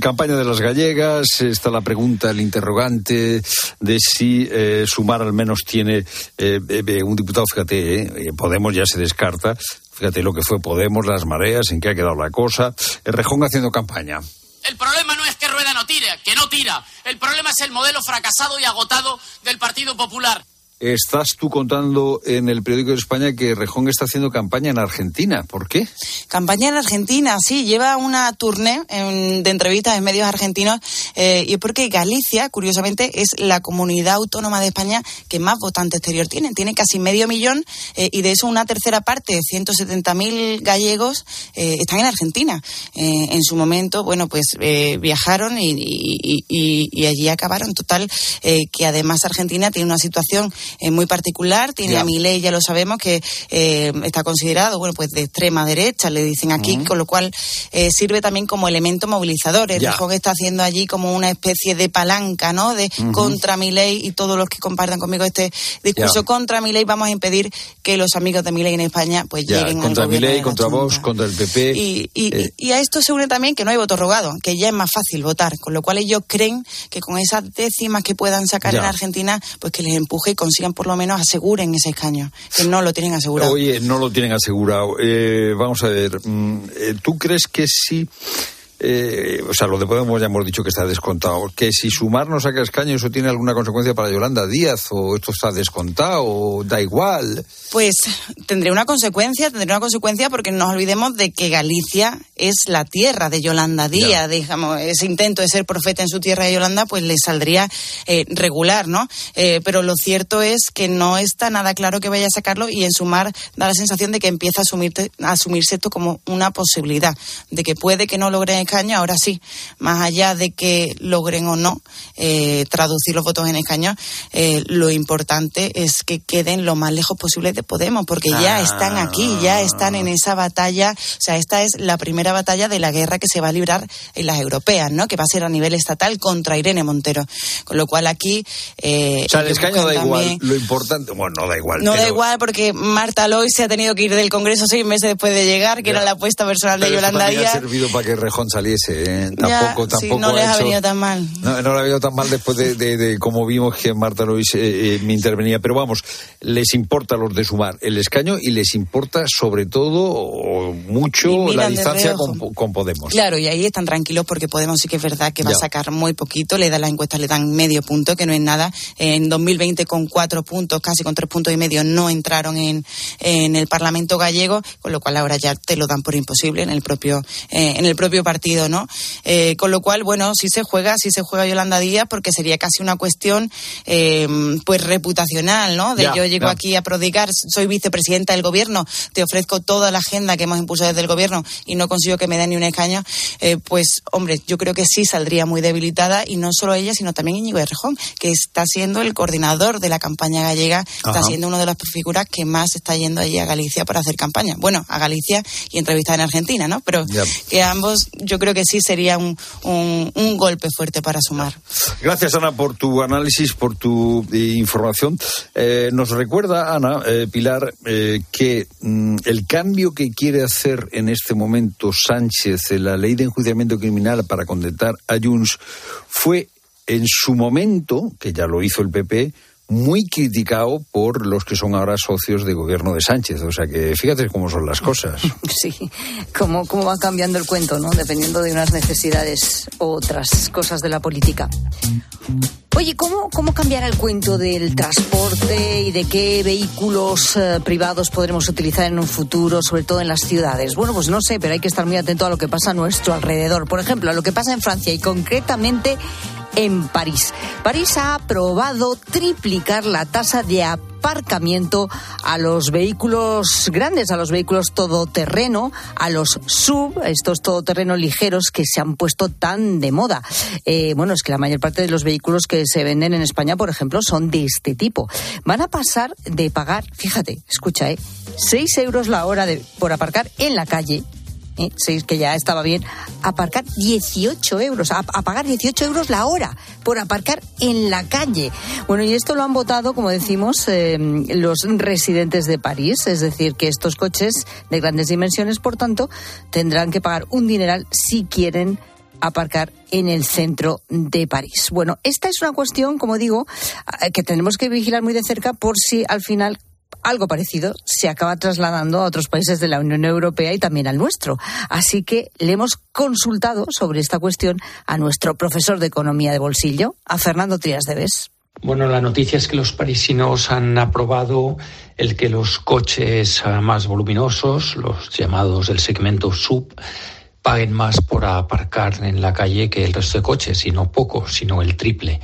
campaña de las gallegas, está la pregunta, el interrogante de si sumar al menos tiene un diputado, fíjate, Podemos ya se descarta. Fíjate lo que fue Podemos, las mareas, en qué ha quedado la cosa. El Rejón haciendo campaña. El problema no es que Rueda no tire, que no tira. El problema es el modelo fracasado y agotado del Partido Popular. Estás tú contando en el periódico de España que Rejón está haciendo campaña en Argentina. ¿Por qué? Campaña en Argentina, sí. Lleva una tournée de entrevistas en medios argentinos eh, y es porque Galicia, curiosamente, es la comunidad autónoma de España que más votante exterior tiene. Tiene casi medio millón eh, y de eso una tercera parte, 170.000 gallegos, eh, están en Argentina. en su momento, bueno, pues viajaron y, allí acabaron. Total, que además Argentina tiene una situación eh, muy particular. Tiene a mi ley, ya lo sabemos, que eh, está considerado, bueno, pues de extrema derecha, le dicen aquí, con lo cual eh, sirve también como elemento movilizador. El Rejón está haciendo allí como una especie de palanca, ¿no? De contra mi ley y todos los que compartan conmigo este discurso contra mi ley vamos a impedir que los amigos de mi ley en España pues lleguen contra mi ley, contra vos, contra el PP. Y, y, a esto se une también que no hay voto rogado, que ya es más fácil votar, con lo cual ellos creen que con esas décimas que puedan sacar en Argentina, pues que les empuje y consiga por lo menos aseguren ese escaño, que no lo tienen asegurado. Oye, no lo tienen asegurado. Eh, vamos a ver, mm, eh, ¿tú crees que sí? Eh, o sea, lo de Podemos ya hemos dicho que está descontado. Que si Sumar no saca escaño, ¿eso tiene alguna consecuencia para Yolanda Díaz? ¿O esto está descontado? ¿O da igual? Pues tendría una consecuencia, tendría una consecuencia porque no nos olvidemos de que Galicia es la tierra de Yolanda Díaz. Digamos, ese intento de ser profeta en su tierra de Yolanda, pues le saldría eh, regular, ¿no? Eh, pero lo cierto es que no está nada claro que vaya a sacarlo y en Sumar da la sensación de que empieza a, a asumirse esto como una posibilidad, de que puede que no logre escaño, ahora sí, más allá de que logren o no eh, traducir los votos en escaño, eh, lo importante es que queden lo más lejos posible de Podemos, porque ya ah. están aquí, ya están en esa batalla, o sea, esta es la primera batalla de la guerra que se va a librar en las europeas, ¿no? Que va a ser a nivel estatal contra Irene Montero, con lo cual aquí... Eh, o sea, el escaño da igual, lo importante, bueno, no da igual. No da igual porque Marta Loy se ha tenido que ir del Congreso seis meses después de llegar, que era la apuesta personal de Yolanda Díaz. ha servido para que Rejón saliese. ¿eh? Tampoco, tampoco. no les ha venido tan mal. No, no le ha venido tan mal después de, de, como vimos que Marta Luis eh, eh, me intervenía. Pero vamos, les importa a los de sumar el escaño y les importa sobre todo mucho la distancia con, Podemos. Claro, y ahí están tranquilos porque Podemos sí que es verdad que va a sacar muy poquito. Le da las encuestas, le dan medio punto, que no es nada. En 2020 con cuatro puntos, casi con tres puntos y medio, no entraron en, en el Parlamento gallego, con lo cual ahora ya te lo dan por imposible en el propio, eh, en el propio partido, ¿no? Eh, con lo cual, bueno, si se juega, si se juega Yolanda Díaz, porque sería casi una cuestión eh, pues reputacional, ¿no? De yo llego aquí a prodigar, soy vicepresidenta del gobierno, te ofrezco toda la agenda que hemos impulsado desde el gobierno y no consigo que me den ni un escaño, eh, pues hombre, yo creo que sí saldría muy debilitada y no solo ella, sino también Íñigo de Rejón, que está siendo el coordinador de la campaña gallega, está siendo una de las figuras que más está yendo allí a Galicia para hacer campaña. Bueno, a Galicia y entrevistar en Argentina, ¿no? Pero que ambos, yo creo que sí sería un, un, golpe fuerte para sumar. Gracias, Ana, por tu análisis, por tu eh, información. Eh, nos recuerda, Ana, eh, Pilar, que mm, el cambio que quiere hacer en este momento Sánchez en la ley de enjuiciamiento criminal para condenar a Junts fue en su momento, que ya lo hizo el PP, muy criticado por los que son ahora socios de gobierno de Sánchez. O sea que fíjate cómo son las cosas. Sí, cómo, cómo va cambiando el cuento, ¿no? Dependiendo de unas necesidades u otras cosas de la política. Oye, ¿cómo, ¿cómo cambiará el cuento del transporte y de qué vehículos eh, privados podremos utilizar en un futuro, sobre todo en las ciudades? Bueno, pues no sé, pero hay que estar muy atento a lo que pasa a nuestro alrededor. Por ejemplo, a lo que pasa en Francia y concretamente en París. París ha aprobado triplicar la tasa de aparcamiento a los vehículos grandes, a los vehículos todoterreno, a los sub, estos todoterrenos ligeros que se han puesto tan de moda. Eh, bueno, es que la mayor parte de los vehículos que se venden en España, por ejemplo, son de este tipo. Van a pasar de pagar, fíjate, escucha, ¿eh? 6 euros la hora por aparcar en la calle ¿eh? que ya estaba bien, aparcar 18 euros, a, pagar 18 euros la hora por aparcar en la calle. Bueno, y esto lo han votado, como decimos, eh, los residentes de París, es decir, que estos coches de grandes dimensiones, por tanto, tendrán que pagar un dineral si quieren aparcar en el centro de París. Bueno, esta es una cuestión, como digo, eh, que tenemos que vigilar muy de cerca por si al final algo parecido se acaba trasladando a otros países de la Unión Europea y también al nuestro. Así que le hemos consultado sobre esta cuestión a nuestro profesor de Economía de Bolsillo, a Fernando Trias de Bes. Bueno, la noticia es que los parisinos han aprobado el que los coches ah, más voluminosos, los llamados del segmento sub, paguen más por aparcar en la calle que el resto de coches, y no poco, sino el triple.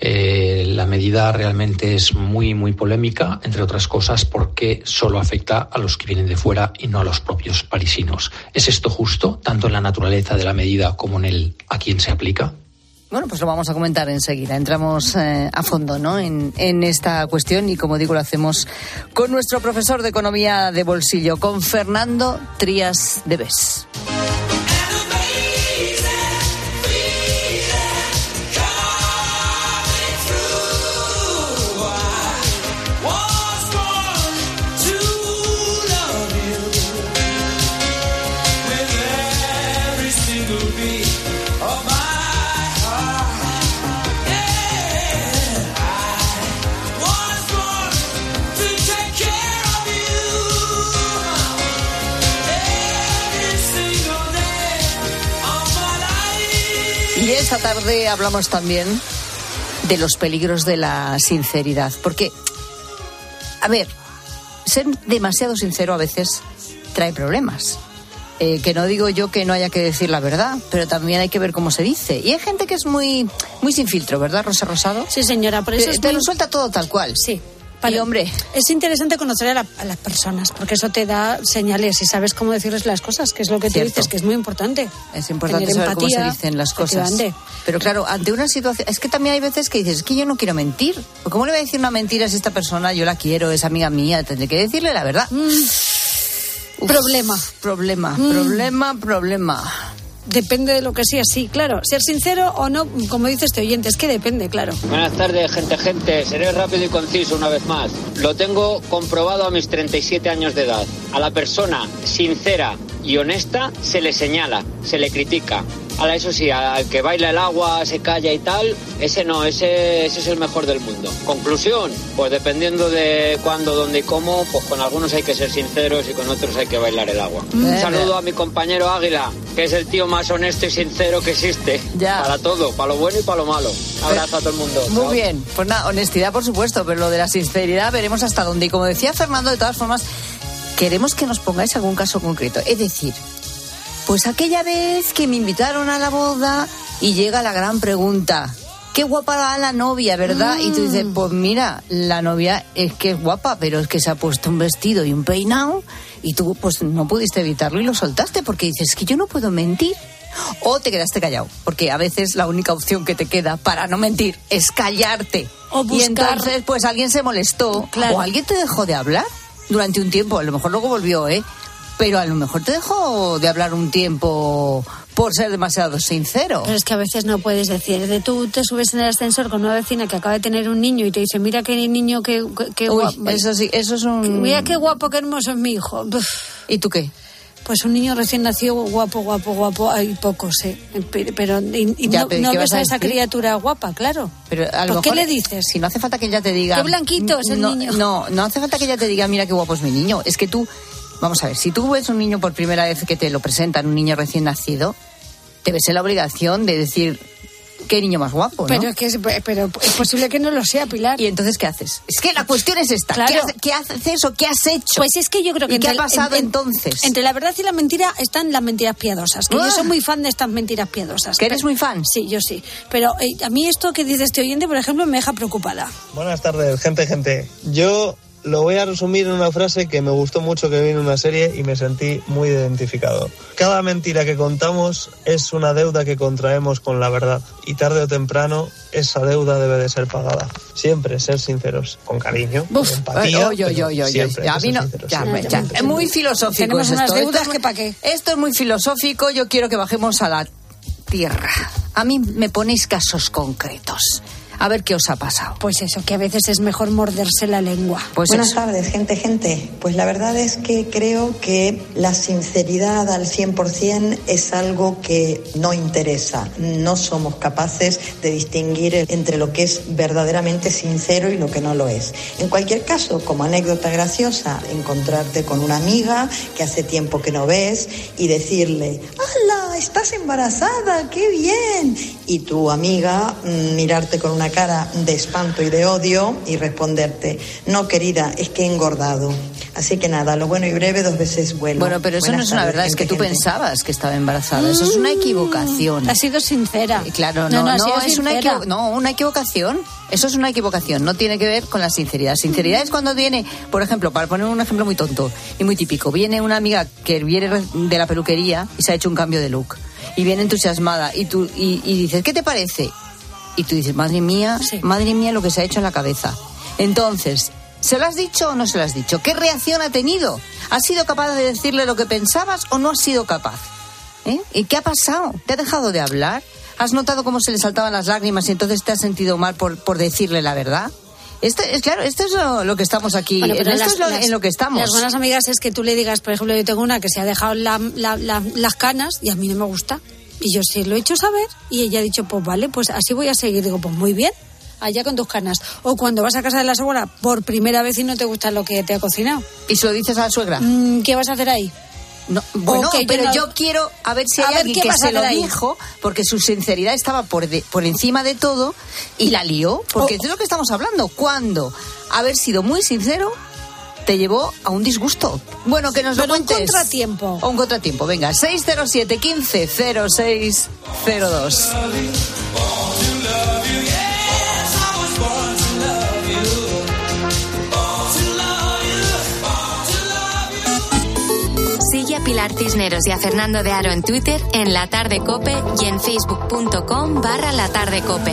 Eh, la medida realmente es muy, muy polémica, entre otras cosas, porque solo afecta a los que vienen de fuera y no a los propios parisinos. ¿Es esto justo, tanto en la naturaleza de la medida como en el a quién se aplica? Bueno, pues lo vamos a comentar enseguida. Entramos eh, a fondo ¿no? En, en, esta cuestión y, como digo, lo hacemos con nuestro profesor de Economía de Bolsillo, con Fernando Trías de Bes. Esta tarde hablamos también de los peligros de la sinceridad. Porque, a ver, ser demasiado sincero a veces trae problemas. Eh, que no digo yo que no haya que decir la verdad, pero también hay que ver cómo se dice. Y hay gente que es muy, muy sin filtro, ¿verdad, Rosa Rosado? Sí, señora, por eso te, lo suelta todo tal cual. Sí. Y hombre. Es interesante conocer a, las personas, porque eso te da señales y sabes cómo decirles las cosas, que es lo que tú dices, que es muy importante. Es importante saber cómo se dicen las cosas. Pero claro, ante una situación. Es que también hay veces que dices, es que yo no quiero mentir. ¿Cómo le voy a decir una mentira si esta persona yo la quiero, es amiga mía? Tendré que decirle la verdad. Mm. problema. Problema, mm. problema, problema depende de lo que sea, sí, claro. Ser sincero o no, como dice este oyente, es que depende, claro. Buenas tardes, gente, gente. Seré rápido y conciso una vez más. Lo tengo comprobado a mis 37 años de edad. A la persona sincera y honesta se le señala, se le critica. Ahora, eso sí, al que baila el agua, se calla y tal, ese no, ese, ese es el mejor del mundo. Conclusión, pues dependiendo de cuándo, dónde y cómo, pues con algunos hay que ser sinceros y con otros hay que bailar el agua. Un saludo a mi compañero Águila, que es el tío más honesto y sincero que existe. Ya. Para todo, para lo bueno y para lo malo. Abrazo a todo el mundo. Muy bien, pues nada, honestidad por supuesto, pero lo de la sinceridad veremos hasta dónde. Y como decía Fernando, de todas formas, queremos que nos pongáis algún caso concreto. Es decir, pues aquella vez que me invitaron a la boda y llega la gran pregunta. Qué guapa va la novia, ¿verdad? Y tú dices, mm. pues mira, la novia es que es guapa, pero es que se ha puesto un vestido y un peinado y tú pues no pudiste evitarlo y lo soltaste porque dices, es que yo no puedo mentir. O te quedaste callado, porque a veces la única opción que te queda para no mentir es callarte. O buscar... Y entonces pues alguien se molestó o alguien te dejó de hablar durante un tiempo, a lo mejor luego volvió, ¿eh? pero a lo mejor te dejo de hablar un tiempo por ser demasiado sincero. Pero es que a veces no puedes decir, de tú te subes en el ascensor con una vecina que acaba de tener un niño y te dice, mira qué niño, qué, guapo. Eso sí, eso es un... Mira qué guapo, qué hermoso es mi hijo. ¿Y tú qué? Pues un niño recién nacido, guapo, guapo, guapo, hay pocos, ¿eh? Pero y, no, ves a, esa criatura guapa, claro. Pero a lo qué le dices? Si no hace falta que ella te diga... Qué blanquito es el niño. No, no hace falta que ella te diga, mira qué guapo es mi niño. Es que tú Vamos a ver, si tú ves un niño por primera vez que te lo presentan, un niño recién nacido, te ves en la obligación de decir, qué niño más guapo, ¿no? Pero es, que pero es posible que no lo sea, Pilar. ¿Y entonces qué haces? Es que la cuestión es esta. ¿Qué, haces o qué has hecho? Pues es que yo creo que... ¿Qué ha pasado entonces? Entre la verdad y la mentira están las mentiras piadosas. Que yo soy ah. muy fan de estas mentiras piadosas. ¿Que eres muy fan? Sí, yo sí. Pero eh, a mí esto que dice este oyente, por ejemplo, me deja preocupada. Buenas tardes, gente, gente. Yo lo voy a resumir en una frase que me gustó mucho que vi en una serie y me sentí muy identificado. Cada mentira que contamos es una deuda que contraemos con la verdad y tarde o temprano esa deuda debe de ser pagada. Siempre ser sinceros, con cariño, con empatía. siempre a mí no, Es muy filosófico. Tenemos unas deudas que para qué. Esto es muy filosófico. Yo quiero que bajemos a la tierra. A mí me ponéis casos concretos a ver qué os ha pasado. Pues eso, que a veces es mejor morderse la lengua. Pues Buenas tardes, gente, gente. Pues la verdad es que creo que la sinceridad al 100% es algo que no interesa. No somos capaces de distinguir entre lo que es verdaderamente sincero y lo que no lo es. En cualquier caso, como anécdota graciosa, encontrarte con una amiga que hace tiempo que no ves y decirle, ¡Hala! ¿Estás embarazada? ¡Qué bien! Y tu amiga mm, mirarte con una cara de espanto y de odio y responderte, no querida, es que he engordado. Así que nada, lo bueno y breve dos veces bueno. Bueno, pero eso no es una verdad, es que tú pensabas que estaba embarazada. Eso es una mm. equivocación. Ha sido sincera. Claro, no, no, es una, no, una equivocación. Eso es una equivocación, no tiene que ver con la sinceridad. Sinceridad es cuando viene, por ejemplo, para poner un ejemplo muy tonto y muy típico, viene una amiga que viene de la peluquería y se ha hecho un cambio de look y viene entusiasmada y tú y, y dices, ¿qué te parece? Y tú dices, madre mía, madre mía lo que se ha hecho en la cabeza. Entonces, ¿se lo has dicho o no se lo has dicho? ¿Qué reacción ha tenido? ¿Has sido capaz de decirle lo que pensabas o no has sido capaz? ¿Eh? ¿Y qué ha pasado? ¿Te ha dejado de hablar? ¿Has notado cómo se le saltaban las lágrimas y entonces te has sentido mal por, por decirle la verdad? Esto es claro, esto es lo, que estamos aquí. esto es lo, en lo que estamos. Las buenas amigas es que tú le digas, por ejemplo, yo tengo una que se ha dejado las canas y a mí no me gusta. Y yo sí lo he hecho saber y ella ha dicho, pues vale, pues así voy a seguir. Digo, pues muy bien, allá con tus canas. O cuando vas a casa de la suegra por primera vez y no te gusta lo que te ha cocinado. ¿Y se lo dices a la suegra? Mm, ¿Qué vas a hacer ahí? No, bueno, pero yo quiero a ver si hay alguien que se lo dijo, porque su sinceridad estaba por, por encima de todo y la lió, porque es de lo que estamos hablando. Cuando haber sido muy sincero te llevó a un disgusto. Bueno, que nos lo cuentes. un contratiempo. O un contratiempo, venga. 607 15 0602. Sigue a Pilar Cisneros y a Fernando de Aro en Twitter, en La Tarde Cope y en facebook.com barra La Tarde Cope.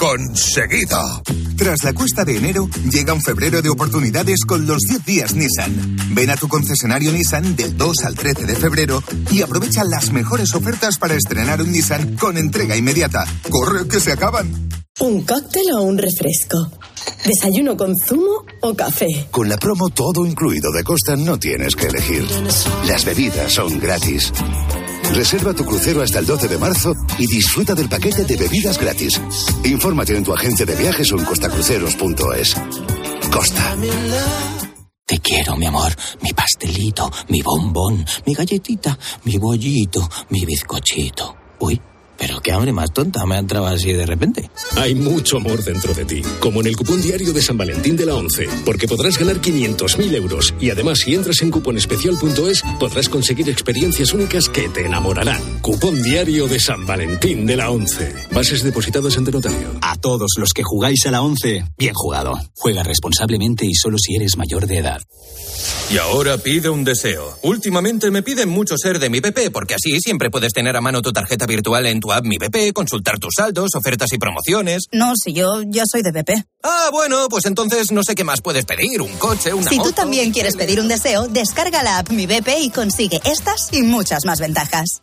conseguido. Tras la cuesta de enero, llega un febrero de oportunidades con los 10 días Nissan. Ven a tu concesionario Nissan del 2 al 13 de febrero y aprovecha las mejores ofertas para estrenar un Nissan con entrega inmediata. ¡Corre, que se acaban! ¿Un cóctel o un refresco? ¿Desayuno con zumo o café? Con la promo todo incluido de Costa no tienes que elegir. Las bebidas son gratis. Reserva tu crucero hasta el 12 de marzo y disfruta del paquete de bebidas gratis. Infórmate en tu agencia de viajes o en costacruceros.es. Costa. Te quiero, mi amor, mi pastelito, mi bombón, mi galletita, mi bollito, mi bizcochito. Uy. Pero qué hambre más tonta me ha entrado así de repente. Hay mucho amor dentro de ti, como en el cupón diario de San Valentín de la 11, porque podrás ganar 500.000 euros y además si entras en cuponespecial.es podrás conseguir experiencias únicas que te enamorarán. Cupón diario de San Valentín de la 11. Bases depositadas ante notario. A todos los que jugáis a la 11, bien jugado. Juega responsablemente y solo si eres mayor de edad. Y ahora pide un deseo. Últimamente me piden mucho ser de mi PP, porque así siempre puedes tener a mano tu tarjeta virtual en tu app Mi BP, consultar tus saldos, ofertas y promociones. No, si yo ya soy de BP. Ah, bueno, pues entonces no sé qué más puedes pedir, un coche, una Si tú también quieres pedir un deseo, descarga la app Mi BP y consigue estas y muchas más ventajas.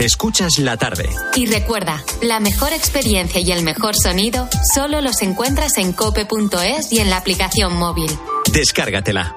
Escuchas la tarde. Y recuerda, la mejor experiencia y el mejor sonido solo los encuentras en cope.es y en la aplicación móvil. Descárgatela.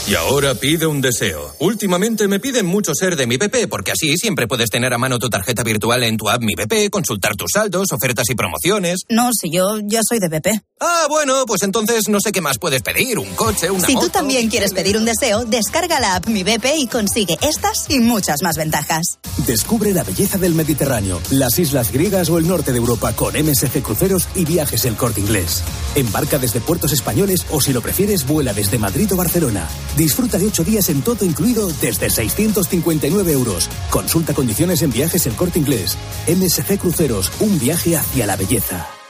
Y ahora pide un deseo. Últimamente me piden mucho ser de mi BP, porque así siempre puedes tener a mano tu tarjeta virtual en tu app Mi BP, consultar tus saldos, ofertas y promociones. No, si yo ya soy de BP. Ah, bueno, pues entonces no sé qué más puedes pedir. Un coche, una Si moto. tú también quieres pedir un deseo, descarga la app Mi BP y consigue estas y muchas más ventajas. Descubre la belleza del Mediterráneo, las islas griegas o el norte de Europa con MSC Cruceros y Viajes El Corte Inglés. Embarca desde puertos españoles o si lo prefieres, vuela desde Madrid o Barcelona. Disfruta de ocho días en todo incluido desde 659 euros. Consulta condiciones en Viajes El Corte Inglés. MSC Cruceros, un viaje hacia la belleza.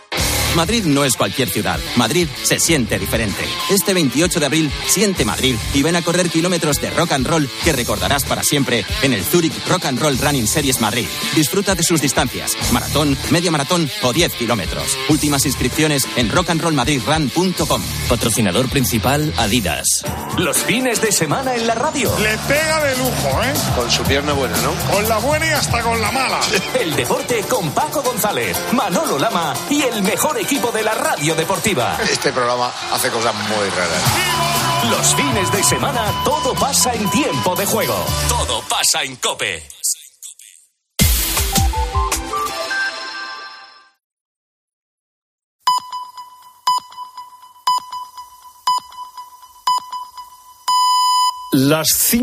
Madrid no es cualquier ciudad. Madrid se siente diferente. Este 28 de abril, siente Madrid y ven a correr kilómetros de rock and roll que recordarás para siempre en el Zurich Rock and Roll Running Series Madrid. Disfruta de sus distancias, maratón, media maratón o 10 kilómetros. Últimas inscripciones en rockandrollmadridrun.com. Patrocinador principal Adidas. Los fines de semana en la radio. Le pega de lujo, ¿eh? Con su pierna buena, ¿no? Con la buena y hasta con la mala. El deporte con Paco González, Manolo Lama y el mejor equipo de la radio deportiva. Este programa hace cosas muy raras. Los fines de semana todo pasa en tiempo de juego. Todo pasa en Cope. Las cinco